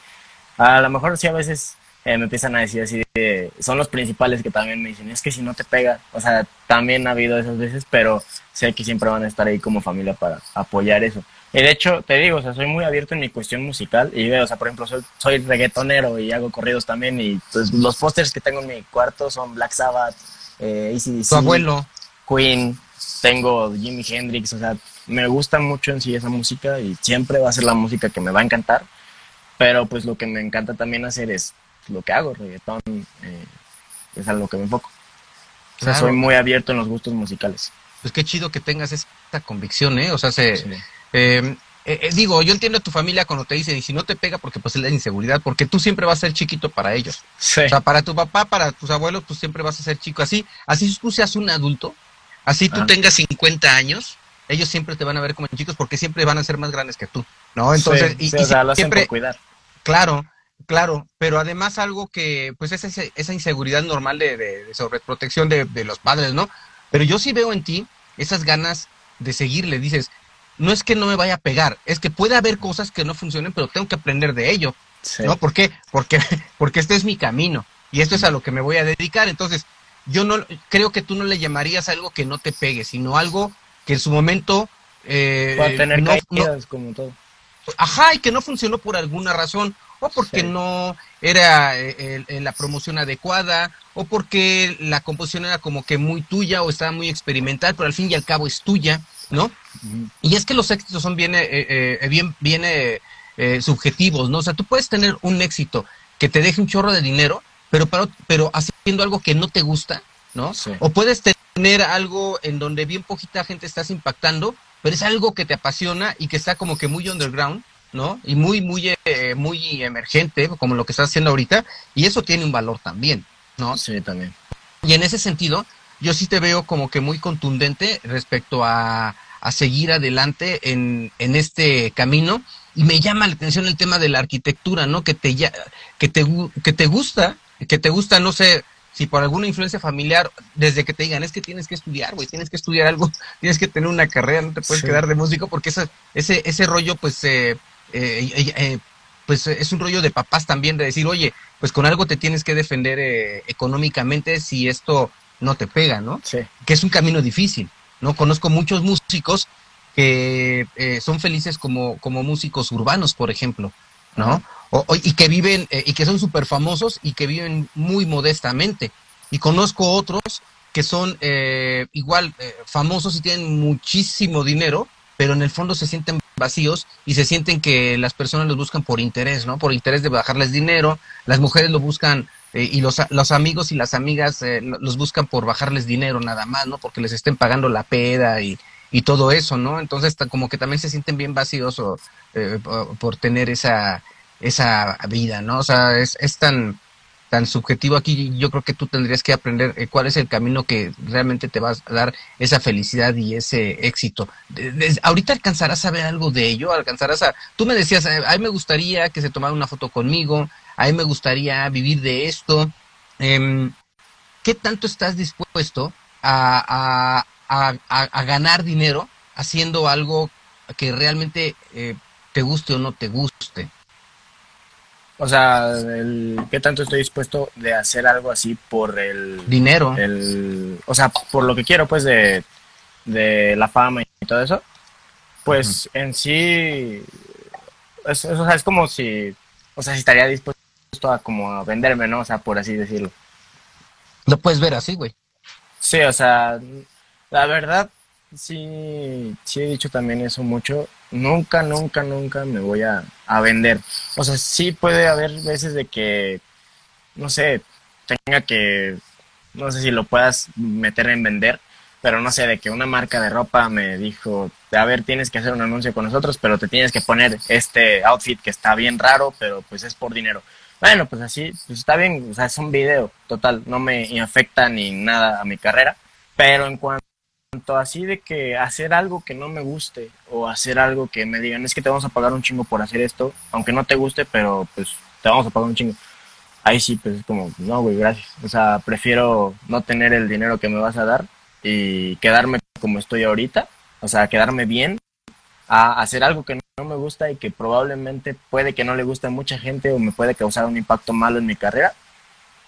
A lo mejor sí a veces eh, me empiezan a decir así de, son los principales que también me dicen, es que si no te pega, o sea, también ha habido esas veces, pero sé que siempre van a estar ahí como familia para apoyar eso. Y de hecho, te digo, o sea, soy muy abierto en mi cuestión musical y veo, o sea, por ejemplo, soy, soy reggaetonero y hago corridos también y pues los pósters que tengo en mi cuarto son Black Sabbath, eh, ACDC, tu abuelo, Queen, tengo Jimi Hendrix, o sea, me gusta mucho en sí esa música y siempre va a ser la música que me va a encantar, pero pues lo que me encanta también hacer es lo que hago, reggaetón, eh, es a lo que me enfoco. O sea, soy muy abierto en los gustos musicales. Pues qué chido que tengas esta convicción, ¿eh? O sea, se, em, eh, eh, digo, yo entiendo a tu familia cuando te dicen, y si no te pega, porque pues es la inseguridad, porque tú siempre vas a ser chiquito para ellos. O sea, para tu papá, para tus abuelos, tú siempre vas a ser chico. Así, así tú seas un adulto, así tú ah. tengas 50 años, ellos siempre te van a ver como chicos porque siempre van a ser más grandes que tú, ¿no? Entonces, y, o sea, lo siempre, cuidar. Claro, Claro, pero además algo que, pues es esa, inseguridad normal de, de, sobreprotección de, de, los padres, ¿no? Pero yo sí veo en ti esas ganas de seguirle, dices, no es que no me vaya a pegar, es que puede haber cosas que no funcionen, pero tengo que aprender de ello, ¿no? ¿Por qué? Porque, porque este es mi camino y esto es a lo que me voy a dedicar, entonces yo no, creo que tú no le llamarías algo que no te pegue, sino algo que en su momento... Eh, tener no, como todo. Ajá, y que no funcionó por alguna razón o porque no era eh, la promoción adecuada, o porque la composición era como que muy tuya o estaba muy experimental, pero al fin y al cabo es tuya, ¿no? Y es que los éxitos son bien, eh, bien, bien subjetivos, ¿no? O sea, tú puedes tener un éxito que te deje un chorro de dinero, pero, pero, pero haciendo algo que no te gusta, ¿no? O puedes tener algo en donde bien poquita gente estás impactando, pero es algo que te apasiona y que está como que muy underground, ¿no? Y muy, muy, eh, muy emergente, como lo que estás haciendo ahorita, y eso tiene un valor también, ¿no? Sí, también. Y en ese sentido, yo sí te veo como que muy contundente respecto a, a seguir adelante en, en este camino, y me llama la atención el tema de la arquitectura, ¿no? Que te, que te, que te gusta, que te gusta, no sé, si por alguna influencia familiar, desde que te digan, es que tienes que estudiar, güey, tienes que estudiar algo, tienes que tener una carrera, no te puedes quedar de músico, porque ese, ese, ese rollo, pues, eh, eh, eh, pues es un rollo de papás también, de decir, oye, pues con algo te tienes que defender económicamente si esto no te pega, ¿no? Sí. Que es un camino difícil, ¿no? Conozco muchos músicos que son felices como, como músicos urbanos, por ejemplo, ¿no? y que viven, eh, y que son súper famosos y que viven muy modestamente. Y conozco otros que son eh, igual eh, famosos y tienen muchísimo dinero, pero en el fondo se sienten vacíos y se sienten que las personas los buscan por interés, ¿no? Por interés de bajarles dinero, las mujeres lo buscan y los, los amigos y las amigas los buscan por bajarles dinero nada más, ¿no? Porque les estén pagando la peda y, y todo eso, ¿no? Entonces como que también se sienten bien vacíos por tener esa esa vida, ¿no? O sea, es, es tan, tan subjetivo aquí, yo creo que tú tendrías que aprender eh, cuál es el camino que realmente te va a dar esa felicidad y ese éxito. ahorita alcanzarás a ver algo de ello, alcanzarás a... Tú me decías, eh, a mí me gustaría que se tomara una foto conmigo, a mí me gustaría vivir de esto. Em, ¿Qué tanto estás dispuesto a, a, a, ganar dinero haciendo algo que realmente eh, te guste o no te guste? O sea, el, ¿qué tanto estoy dispuesto de hacer algo así por el... Dinero. El, o sea, por lo que quiero, pues, de, de la fama y todo eso. Pues, en sí, es, o sea, es como si, o sea, si estaría dispuesto a como a venderme, ¿no? O sea, por así decirlo. Lo puedes ver así, güey. Sí, o sea, la verdad, sí, sí he dicho también eso mucho. Nunca, nunca, nunca me voy a, a vender. O sea, sí puede haber veces de que, no sé, tenga que, no sé si lo puedas meter en vender, pero no sé, de que una marca de ropa me dijo, a ver, tienes que hacer un anuncio con nosotros, pero te tienes que poner este outfit que está bien raro, pero pues es por dinero. Bueno, pues así, pues está bien, o sea, es un video, total, no me afecta ni nada a mi carrera, pero en cuanto así de que hacer algo que no me guste o hacer algo que me digan es que te vamos a pagar un chingo por hacer esto, aunque no te guste, pero pues te vamos a pagar un chingo. Ahí sí, pues es como, no, güey, gracias. O sea, prefiero no tener el dinero que me vas a dar y quedarme como estoy ahorita, o sea, quedarme bien a hacer algo que no me gusta y que probablemente puede que no le guste a mucha gente o me puede causar un impacto malo en mi carrera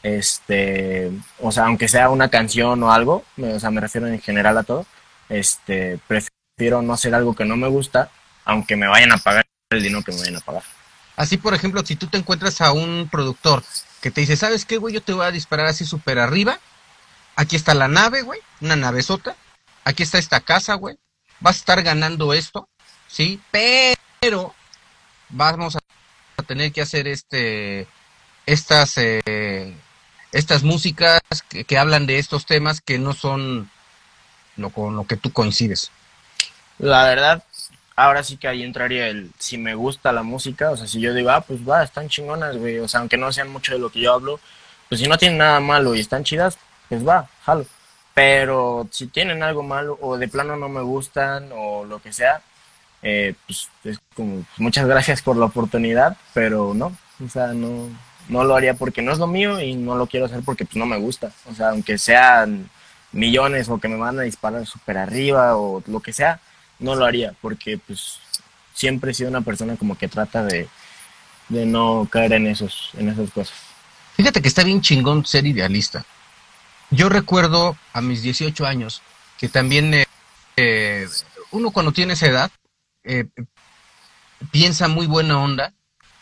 este, o sea, aunque sea una canción o algo, o sea, me refiero en general a todo, este, prefiero no hacer algo que no me gusta, aunque me vayan a pagar el dinero que me vayan a pagar. Así, por ejemplo, si tú te encuentras a un productor que te dice, ¿sabes qué, güey? Yo te voy a disparar así súper arriba. Aquí está la nave, güey, una nave sota. Aquí está esta casa, güey. Vas a estar ganando esto, ¿sí? Pero vamos a tener que hacer este estas eh, estas músicas que, hablan de estos temas que no son lo con lo que tú coincides. La verdad, ahora sí que ahí entraría el si me gusta la música, o sea, si yo digo, ah, pues va, están chingonas, güey, o sea, aunque no sean mucho de lo que yo hablo, pues si no tienen nada malo y están chidas, pues va, jalo. Pero si tienen algo malo o de plano no me gustan o lo que sea, eh, pues es como, pues, muchas gracias por la oportunidad, pero no, o sea, no, no lo haría porque no es lo mío y no lo quiero hacer porque pues, no me gusta. O sea, aunque sean millones o que me van a disparar súper arriba o lo que sea, no lo haría porque pues siempre he sido una persona como que trata de, de no caer en, esos, en esas cosas. Fíjate que está bien chingón ser idealista. Yo recuerdo a mis 18 años que también eh, eh, uno cuando tiene esa edad eh, piensa muy buena onda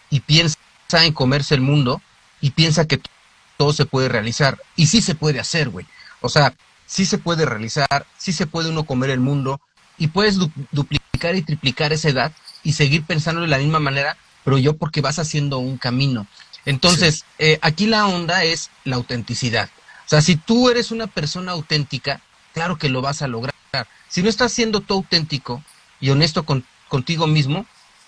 y piensa en comerse el mundo y piensa que todo se puede realizar. Y sí se puede hacer, güey. O sea, sí se puede realizar, sí se puede uno comer el mundo y puedes duplicar y triplicar esa edad y seguir pensando de la misma manera, pero yo porque vas haciendo un camino. Entonces, eh, aquí la onda es la autenticidad. O sea, si tú eres una persona auténtica, claro que lo vas a lograr. Si no estás siendo tú auténtico y honesto contigo mismo,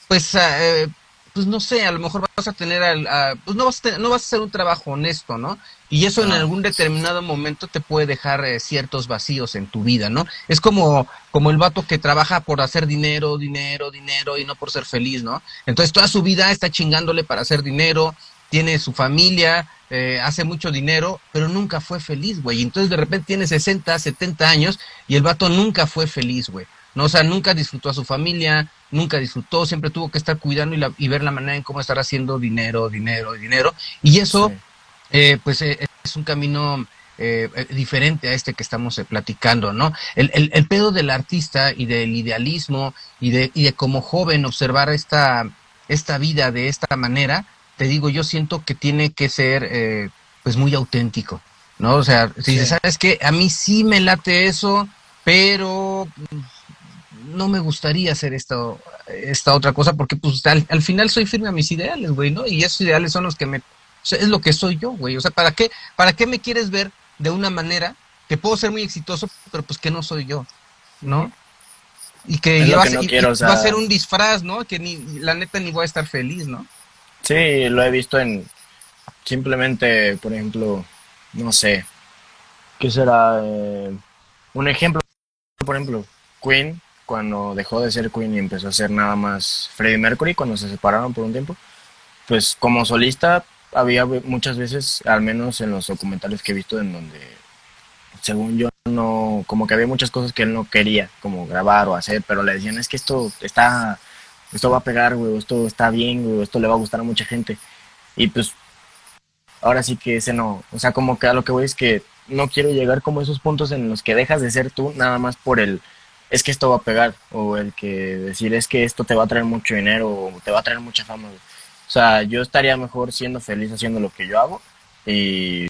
pues eh, pues no sé, a lo mejor vas a tener, al, pues no vas a, no vas a hacer un trabajo honesto, ¿no? Y eso en algún determinado momento te puede dejar eh, ciertos vacíos en tu vida, ¿no? Es como, como el vato que trabaja por hacer dinero, dinero, dinero y no por ser feliz, ¿no? Entonces toda su vida está chingándole para hacer dinero, tiene su familia, eh, hace mucho dinero, pero nunca fue feliz, güey. Entonces de repente tiene 60, 70 años y el vato nunca fue feliz, güey. No, o sea, nunca disfrutó a su familia, nunca disfrutó, siempre tuvo que estar cuidando y, ver la manera en cómo estar haciendo dinero, dinero, dinero. Y eso, eh, pues, eh, es un camino eh, diferente a este que estamos platicando, ¿no? El, el, el, pedo del artista y del idealismo y de, y de como joven observar esta, esta vida de esta manera, te digo, yo siento que tiene que ser, pues, muy auténtico, ¿no? O sea, si ¿sabes que A mí sí me late eso, pero no me gustaría hacer esto, esta otra cosa porque pues al, final soy firme a mis ideales, güey, ¿no? Y esos ideales son los que me... es lo que soy yo, güey. O sea, ¿para qué, ¿para qué me quieres ver de una manera que puedo ser muy exitoso, pero pues que no soy yo, ¿no? Y que, va, a ser un disfraz, ¿no? Que ni, la neta ni voy a estar feliz, ¿no? Sí, lo he visto en simplemente, por ejemplo, no sé, ¿qué será? Eh, un ejemplo, por ejemplo, Queen cuando dejó de ser Queen y empezó a ser nada más Freddie Mercury, cuando se separaron por un tiempo, pues como solista había muchas veces, al menos en los documentales que he visto, en donde, según yo, no, como que había muchas cosas que él no quería, como grabar o hacer, pero le decían, es que esto está, esto va a pegar, güey, esto está bien, güey, esto le va a gustar a mucha gente. Y pues, ahora sí que ese no, o sea, como que a lo que voy es que no quiero llegar como a esos puntos en los que dejas de ser tú nada más por el es que esto va a pegar, o el que decir es que esto te va a traer mucho dinero, o te va a traer mucha fama. O sea, yo estaría mejor siendo feliz haciendo lo que yo hago y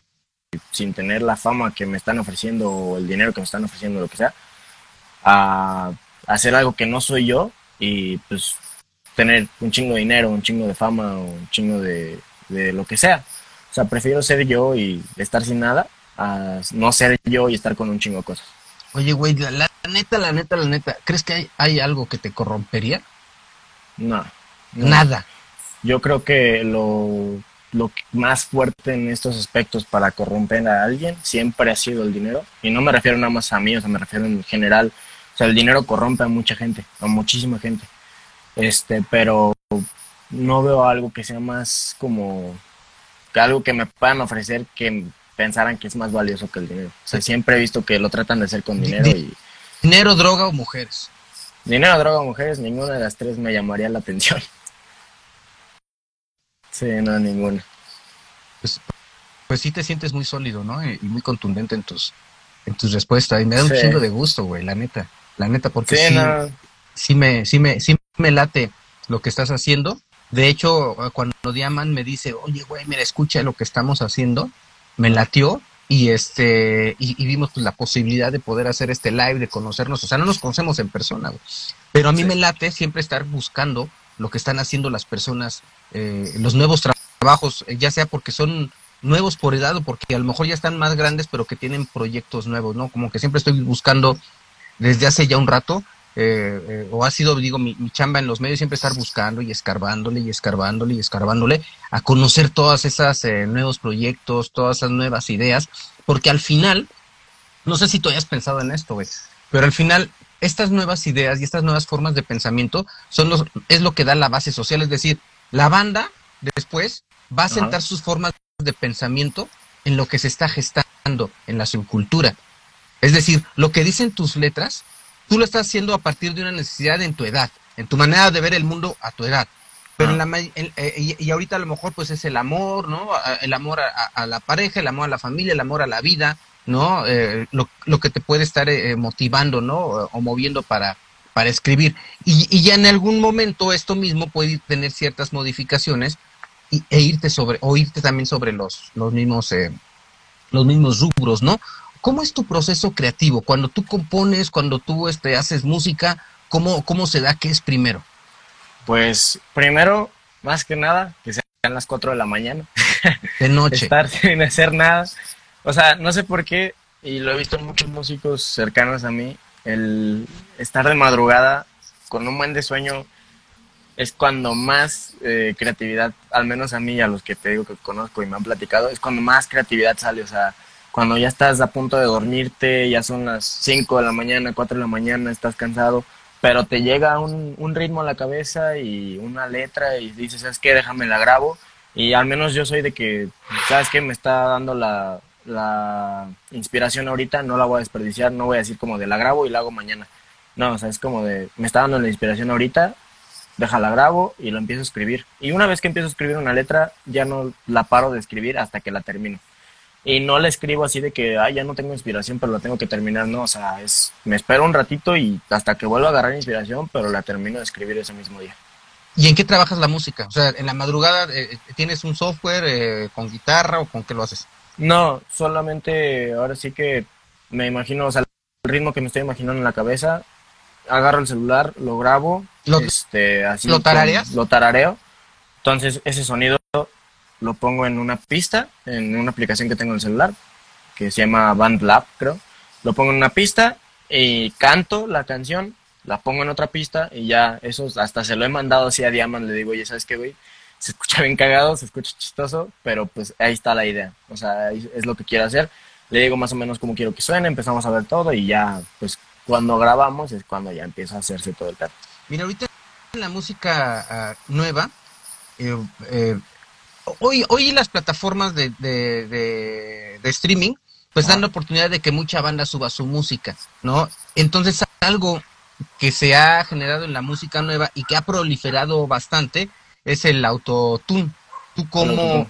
sin tener la fama que me están ofreciendo o el dinero que me están ofreciendo, lo que sea, a hacer algo que no soy yo y pues tener un chingo de dinero, un chingo de fama o un chingo de, de lo que sea. O sea, prefiero ser yo y estar sin nada a no ser yo y estar con un chingo de cosas. Oye, güey, la, neta, la neta, la neta, ¿crees que hay, hay algo que te corrompería? No, Nada. Yo creo que lo, lo más fuerte en estos aspectos para corromper a alguien siempre ha sido el dinero. Y no me refiero nada más a mí, o sea, me refiero en general. O sea, el dinero corrompe a mucha gente, a muchísima gente. Este, pero no veo algo que sea más como algo que me puedan ofrecer que pensaran que es más valioso que el dinero. O sea, siempre he visto que lo tratan de hacer con dinero y... Dinero, droga o mujeres. Dinero, droga o mujeres, ninguna de las tres me llamaría la atención. Sí, no, ninguna. Pues, pues sí te sientes muy sólido, ¿no? Y muy contundente en tus, en tus respuestas. Y me da un chingo de gusto, güey, la neta. La neta, porque sí, sí, me, sí, me, sí me late lo que estás haciendo. De hecho, cuando Diaman me dice, oye, güey, mira, escucha lo que estamos haciendo, me latió y este y, vimos pues, la posibilidad de poder hacer este live, de conocernos, o sea, no nos conocemos en persona, pero a mí me late siempre estar buscando lo que están haciendo las personas, eh, los nuevos trabajos, eh, ya sea porque son nuevos por edad o porque a lo mejor ya están más grandes, pero que tienen proyectos nuevos, ¿no? Como que siempre estoy buscando desde hace ya un rato eh, eh, o ha sido, digo, mi, chamba en los medios siempre estar buscando y escarbándole y escarbándole y escarbándole a conocer todas esas eh, nuevos proyectos, todas esas nuevas ideas, porque al final, no sé si tú hayas pensado en esto, güey, pero al final estas nuevas ideas y estas nuevas formas de pensamiento son los, es lo que da la base social, es decir, la banda después va a sentar sus formas de pensamiento en lo que se está gestando en la subcultura. Es decir, lo que dicen tus letras tú lo estás haciendo a partir de una necesidad en tu edad, en tu manera de ver el mundo a tu edad. Pero en ah. la, eh, y, ahorita a lo mejor pues es el amor, ¿no? El amor a, la pareja, el amor a la familia, el amor a la vida, ¿no? Eh, lo, que te puede estar eh, motivando, ¿no? O, moviendo para, para escribir. Y, y, ya en algún momento esto mismo puede tener ciertas modificaciones e irte sobre, o irte también sobre los, los mismos, eh, los mismos rubros, ¿no? ¿Cómo es tu proceso creativo? Cuando tú compones, cuando tú este, haces música, ¿cómo, ¿cómo se da? ¿Qué es primero? Pues primero, más que nada, que sean las 4 de la mañana. De noche. Estar sin hacer nada. O sea, no sé por qué, y lo he visto en muchos músicos cercanos a mí, el estar de madrugada con un buen de sueño es cuando más eh, creatividad, al menos a mí y a los que te digo que conozco y me han platicado, es cuando más creatividad sale. O sea, cuando ya estás a punto de dormirte, ya son las 5 de la mañana, 4 de la mañana, estás cansado, pero te llega un, un ritmo a la cabeza y una letra y dices, ¿sabes qué? Déjame la grabo. Y al menos yo soy de que, ¿sabes qué? Me está dando la, la inspiración ahorita, no la voy a desperdiciar, no voy a decir como de la grabo y la hago mañana. No, o sea, es como de, me está dando la inspiración ahorita, déjala grabo y lo empiezo a escribir. Y una vez que empiezo a escribir una letra, ya no la paro de escribir hasta que la termino. Y no la escribo así de que, ay, ya no tengo inspiración, pero la tengo que terminar, no, o sea, es, me espero un ratito y hasta que vuelva a agarrar inspiración, pero la termino de escribir ese mismo día. ¿Y en qué trabajas la música? O sea, en la madrugada, eh, ¿tienes un software eh, con guitarra o con qué lo haces? No, solamente ahora sí que me imagino, o sea, el ritmo que me estoy imaginando en la cabeza, agarro el celular, lo grabo, ¿Lo, este, así ¿lo tarareas? lo tarareo. Entonces ese sonido lo pongo en una pista, en una aplicación que tengo en el celular, que se llama BandLab, creo. Lo pongo en una pista y canto la canción, la pongo en otra pista y ya, eso hasta se lo he mandado así a Diamond, le digo, oye, ¿sabes qué, güey? Se escucha bien cagado, se escucha chistoso, pero pues ahí está la idea, o sea, es lo que quiero hacer. Le digo más o menos cómo quiero que suene, empezamos a ver todo y ya, pues cuando grabamos es cuando ya empieza a hacerse todo el perro. Mira, ahorita la música uh, nueva, eh, eh, hoy, hoy las plataformas de, de, de, de streaming pues dan la oportunidad de que mucha banda suba su música, ¿no? Entonces algo que se ha generado en la música nueva y que ha proliferado bastante es el autotune. ¿Tú cómo,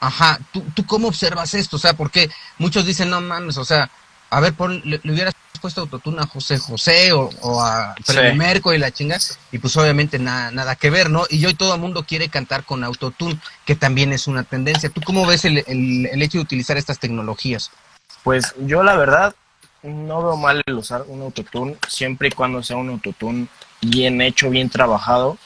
ajá, ¿tú, tú cómo observas esto? O sea, porque muchos dicen, no mames, o sea, a ver, pon, le, le hubieras puesto autotune a José José o, o a Freddie Sí. Mercury y la chinga, y pues obviamente nada, nada que ver, ¿no? Y hoy todo el mundo quiere cantar con autotune, que también es una tendencia. ¿Tú cómo ves el, el, el hecho de utilizar estas tecnologías? Pues yo la verdad no veo mal el usar un autotune siempre y cuando sea un autotune bien hecho, bien trabajado,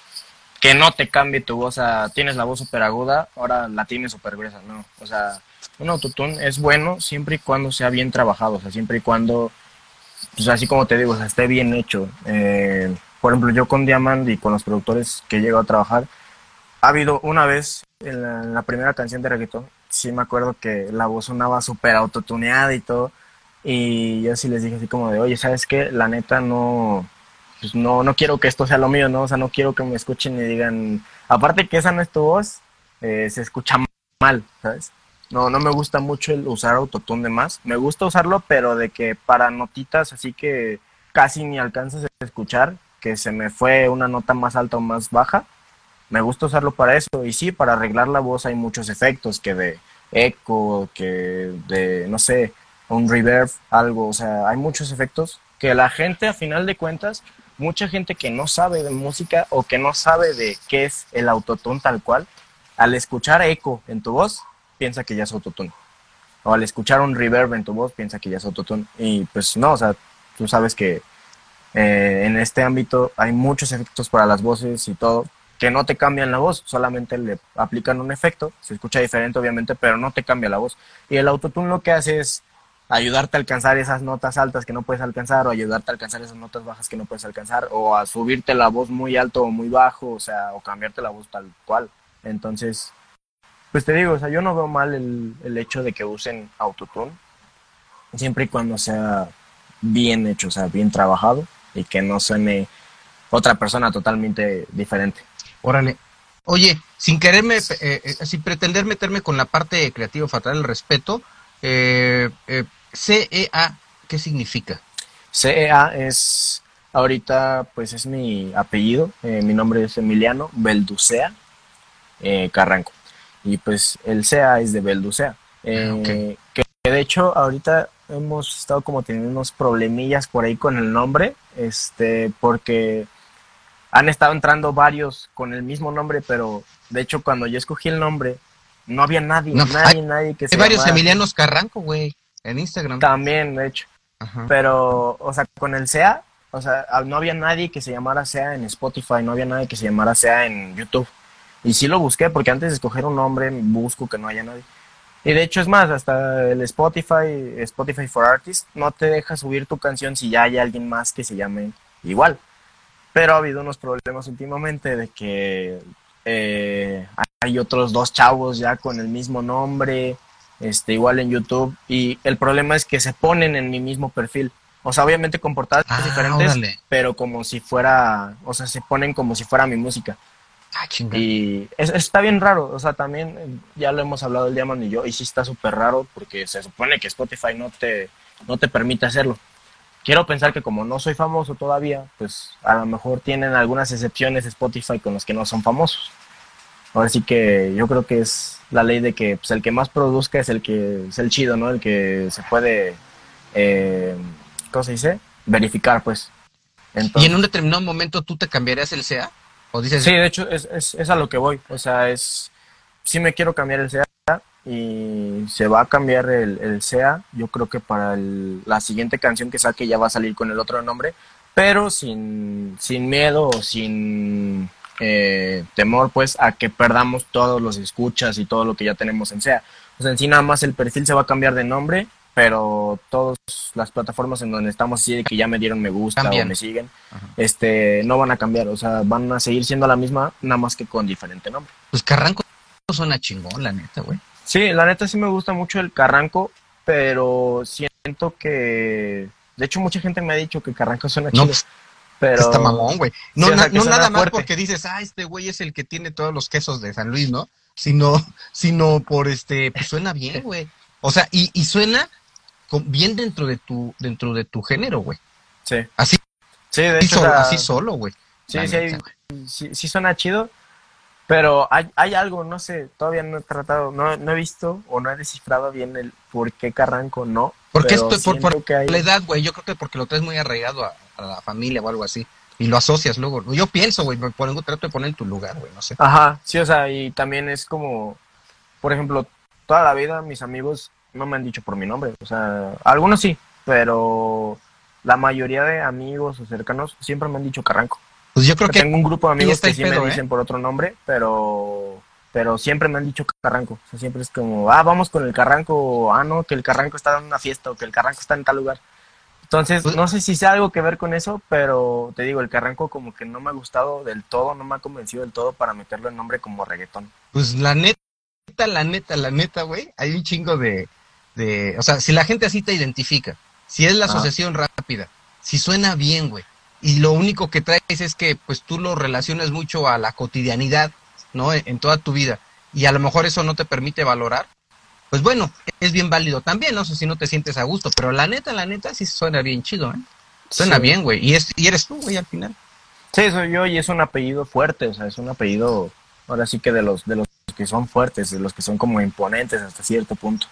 que no te cambie tu voz, o sea, tienes la voz súper aguda, ahora la tienes súper gruesa, no, o sea, un autotune es bueno siempre y cuando sea bien trabajado, o sea, siempre y cuando, pues así como te digo, o sea, esté bien hecho. Eh, por ejemplo, yo con Diamond y con los productores que llego a trabajar, ha habido una vez en la, en la primera canción de reggaetón, sí me acuerdo que la voz sonaba súper autotuneada y todo. Y yo sí les dije así como de, oye, ¿sabes qué? La neta no, pues no, no quiero que esto sea lo mío, ¿no? O sea, no quiero que me escuchen y digan, aparte que esa no es tu voz, eh, se escucha mal, ¿sabes? No, no me gusta mucho el usar autotune de más. Me gusta usarlo, pero de que para notitas así que casi ni alcanzas a escuchar, que se me fue una nota más alta o más baja, me gusta usarlo para eso. Y sí, para arreglar la voz hay muchos efectos, que de eco, que de, no sé, un reverb, algo. O sea, hay muchos efectos que la gente, a final de cuentas, mucha gente que no sabe de música o que no sabe de qué es el autotune tal cual, al escuchar eco en tu voz, piensa que ya es autotune. O al escuchar un reverb en tu voz, piensa que ya es autotune. Y pues no, o sea, tú sabes que eh, en este ámbito hay muchos efectos para las voces y todo, que no te cambian la voz, solamente le aplican un efecto, se escucha diferente obviamente, pero no te cambia la voz. Y el autotune lo que hace es ayudarte a alcanzar esas notas altas que no puedes alcanzar, o ayudarte a alcanzar esas notas bajas que no puedes alcanzar, o a subirte la voz muy alto o muy bajo, o sea, o cambiarte la voz tal cual. Entonces, pues te digo, o sea, yo no veo mal el, el hecho de que usen autotune, siempre y cuando sea bien hecho, o sea, bien trabajado, y que no suene otra persona totalmente diferente. Órale. Oye, sin quererme, eh, eh, sin pretender meterme con la parte creativa, fatal el respeto, eh, eh, CEA, ¿qué significa? CEA es, ahorita pues es mi apellido, eh, mi nombre es Emiliano Belducea eh, Carranco. Y pues el CEA es de Belducea. Eh, Ah, ok. que, que de hecho ahorita hemos estado como teniendo unos problemillas por ahí con el nombre, este, porque han estado entrando varios con el mismo nombre, pero de hecho cuando yo escogí el nombre, no había nadie, nadie, nadie que se Hay varios Emilianos Carranco, güey, en Instagram. También, de hecho. Pero, o sea, con el SEA, o sea, no había nadie que se llamara SEA en Spotify, no había nadie que se llamara SEA en YouTube. Y sí lo busqué, porque antes de escoger un nombre, busco que no haya nadie. Y de hecho es más, hasta el Spotify, Spotify for Artists, no te deja subir tu canción si ya hay alguien más que se llame igual. Pero ha habido unos problemas últimamente de que eh, hay otros dos chavos ya con el mismo nombre, este, igual en YouTube, y el problema es que se ponen en mi mismo perfil. O sea, obviamente con portadas ah, diferentes, pero como si fuera, o sea, se ponen como si fuera mi música. Ah, y está bien raro, o sea, también eh, ya lo hemos hablado el Diamond y yo, y sí está súper raro porque se supone que Spotify no te, no te permite hacerlo. Quiero pensar que como no soy famoso todavía, pues a lo mejor tienen algunas excepciones Spotify con los que no son famosos. Ahora sí que yo creo que es la ley de que pues, el que más produzca es el que es el chido, ¿no? El que se puede, eh, ¿cómo se dice? Verificar, pues. ¿Y en un determinado momento tú te cambiarías el Sí, de hecho, es, es, es, a lo que voy. O sea, es. Sí me quiero cambiar el SEA y se va a cambiar el, el SEA. Yo creo que para la siguiente canción que saque ya va a salir con el otro nombre, pero sin, sin miedo o sin eh, temor, pues, a que perdamos todos los escuchas y todo lo que ya tenemos en SEA. O sea, en sí nada más el perfil se va a cambiar de nombre pero todas las plataformas en donde estamos así de que ya me dieron me gusta o me siguen, este, no van a cambiar, o sea, van a seguir siendo la misma, nada más que con diferente nombre. Pues Carranco suena chingón, la neta, güey. Sí, la neta sí me gusta mucho el Carranco, pero siento que, de hecho mucha gente me ha dicho que Carranco suena chido. Pues, pero... Está mamón, güey. No, no nada más porque dices, ah, este güey es el que tiene todos los quesos de San Luis, ¿no? Sino, sino por este, pues suena bien, güey. O sea, y, y suena bien dentro de tu dentro de tu género, güey. Sí. Así. Sí, de hecho, así solo, güey. Sí, sí, sí, suena chido, pero hay, hay algo, no sé, todavía no he tratado, no, no he visto o no he descifrado bien el por qué Carranco no. Porque esto por, por la edad, güey, yo creo que porque lo traes muy arraigado a, la familia o algo así y lo asocias luego. Yo pienso, güey, me pongo, trato de poner en tu lugar, güey, no sé. Ajá, sí, o sea, y también es como, por ejemplo, toda la vida mis amigos no me han dicho por mi nombre. O sea, algunos sí, pero la mayoría de amigos o cercanos siempre me han dicho Carranco. Pues yo creo que, tengo un grupo de amigos que sí me dicen ¿eh? por otro nombre, pero pero siempre me han dicho Carranco. O sea, siempre es como, ah, vamos con el Carranco, o, ah, no, que el Carranco está en una fiesta, o que el Carranco está en tal lugar. Entonces, pues no sé si sea algo que ver con eso, pero te digo, el Carranco como que no me ha gustado del todo, no me ha convencido del todo para meterlo en nombre como reggaetón. Pues la neta, la neta, la neta, güey, hay un chingo de, de, o sea, si la gente así te identifica, si es la asociación rápida, si suena bien, güey, y lo único que traes es que pues tú lo relacionas mucho a la cotidianidad, ¿no? En, toda tu vida, y a lo mejor eso no te permite valorar, pues bueno, es bien válido también, no sé si no te sientes a gusto, pero la neta, la neta sí suena bien chido, ¿eh? Suena bien, güey, y, es, y eres tú, güey, al final. Sí, soy yo y es un apellido fuerte, o sea, es un apellido, ahora sí que de los, de los que son fuertes, de los que son como imponentes hasta cierto punto.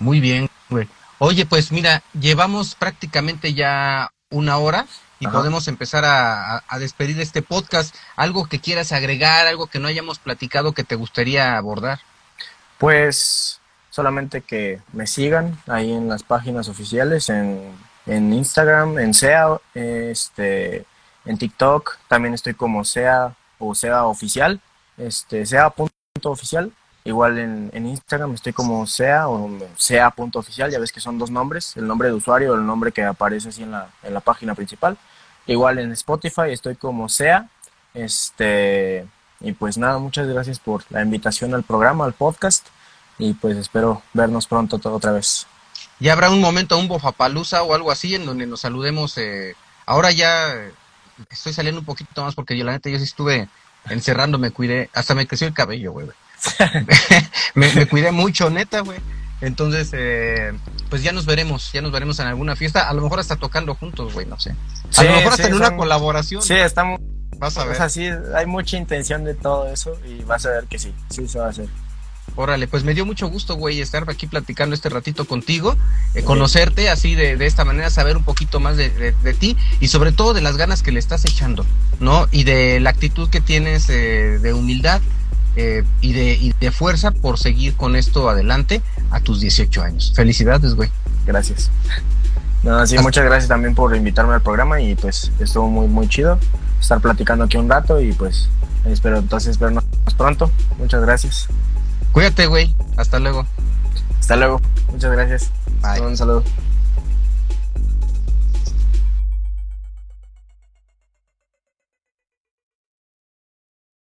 Muy bien, güey. Oye, pues mira, llevamos prácticamente ya una hora y podemos empezar a, despedir este podcast. ¿Algo que quieras agregar, algo que no hayamos platicado que te gustaría abordar? Pues solamente que me sigan ahí en las páginas oficiales, en, en Instagram, en SEA, este, en TikTok, también estoy como SEA o SEA oficial, este, SEA.oficial Igual en, en, Instagram estoy como sea o sea.oficial, ya ves que son dos nombres, el nombre de usuario o el nombre que aparece así en la, en la página principal. Igual en Spotify estoy como sea. Este, y pues nada, muchas gracias por la invitación al programa, al podcast. Y pues espero vernos pronto otra vez. Ya habrá un momento, un bofapalusa o algo así en donde nos saludemos. Eh, ahora ya estoy saliendo un poquito más porque yo la neta yo sí estuve encerrando, me cuidé, hasta me creció el cabello, güey. me, cuidé mucho, neta, güey. Entonces, eh, pues ya nos veremos, ya nos veremos en alguna fiesta, a lo mejor hasta tocando juntos, güey, no sé. A lo mejor hasta en una colaboración. Sí, estamos... Vas a ver. O sea, sí, hay mucha intención de todo eso y vas a ver que sí, sí se va a hacer. Órale, pues me dio mucho gusto, güey, estar aquí platicando este ratito contigo, eh, conocerte así de, de, esta manera, saber un poquito más de, de, ti y sobre todo de las ganas que le estás echando, ¿no? Y de la actitud que tienes eh, de humildad eh, y, de, y de fuerza por seguir con esto adelante a tus 18 años. Felicidades, güey. Gracias. No, sí, muchas gracias también por invitarme al programa y pues estuvo muy, muy chido estar platicando aquí un rato y pues espero entonces vernos pronto. Muchas gracias. Cuídate, güey. Hasta luego. Hasta luego. Muchas gracias. Bye. Un saludo.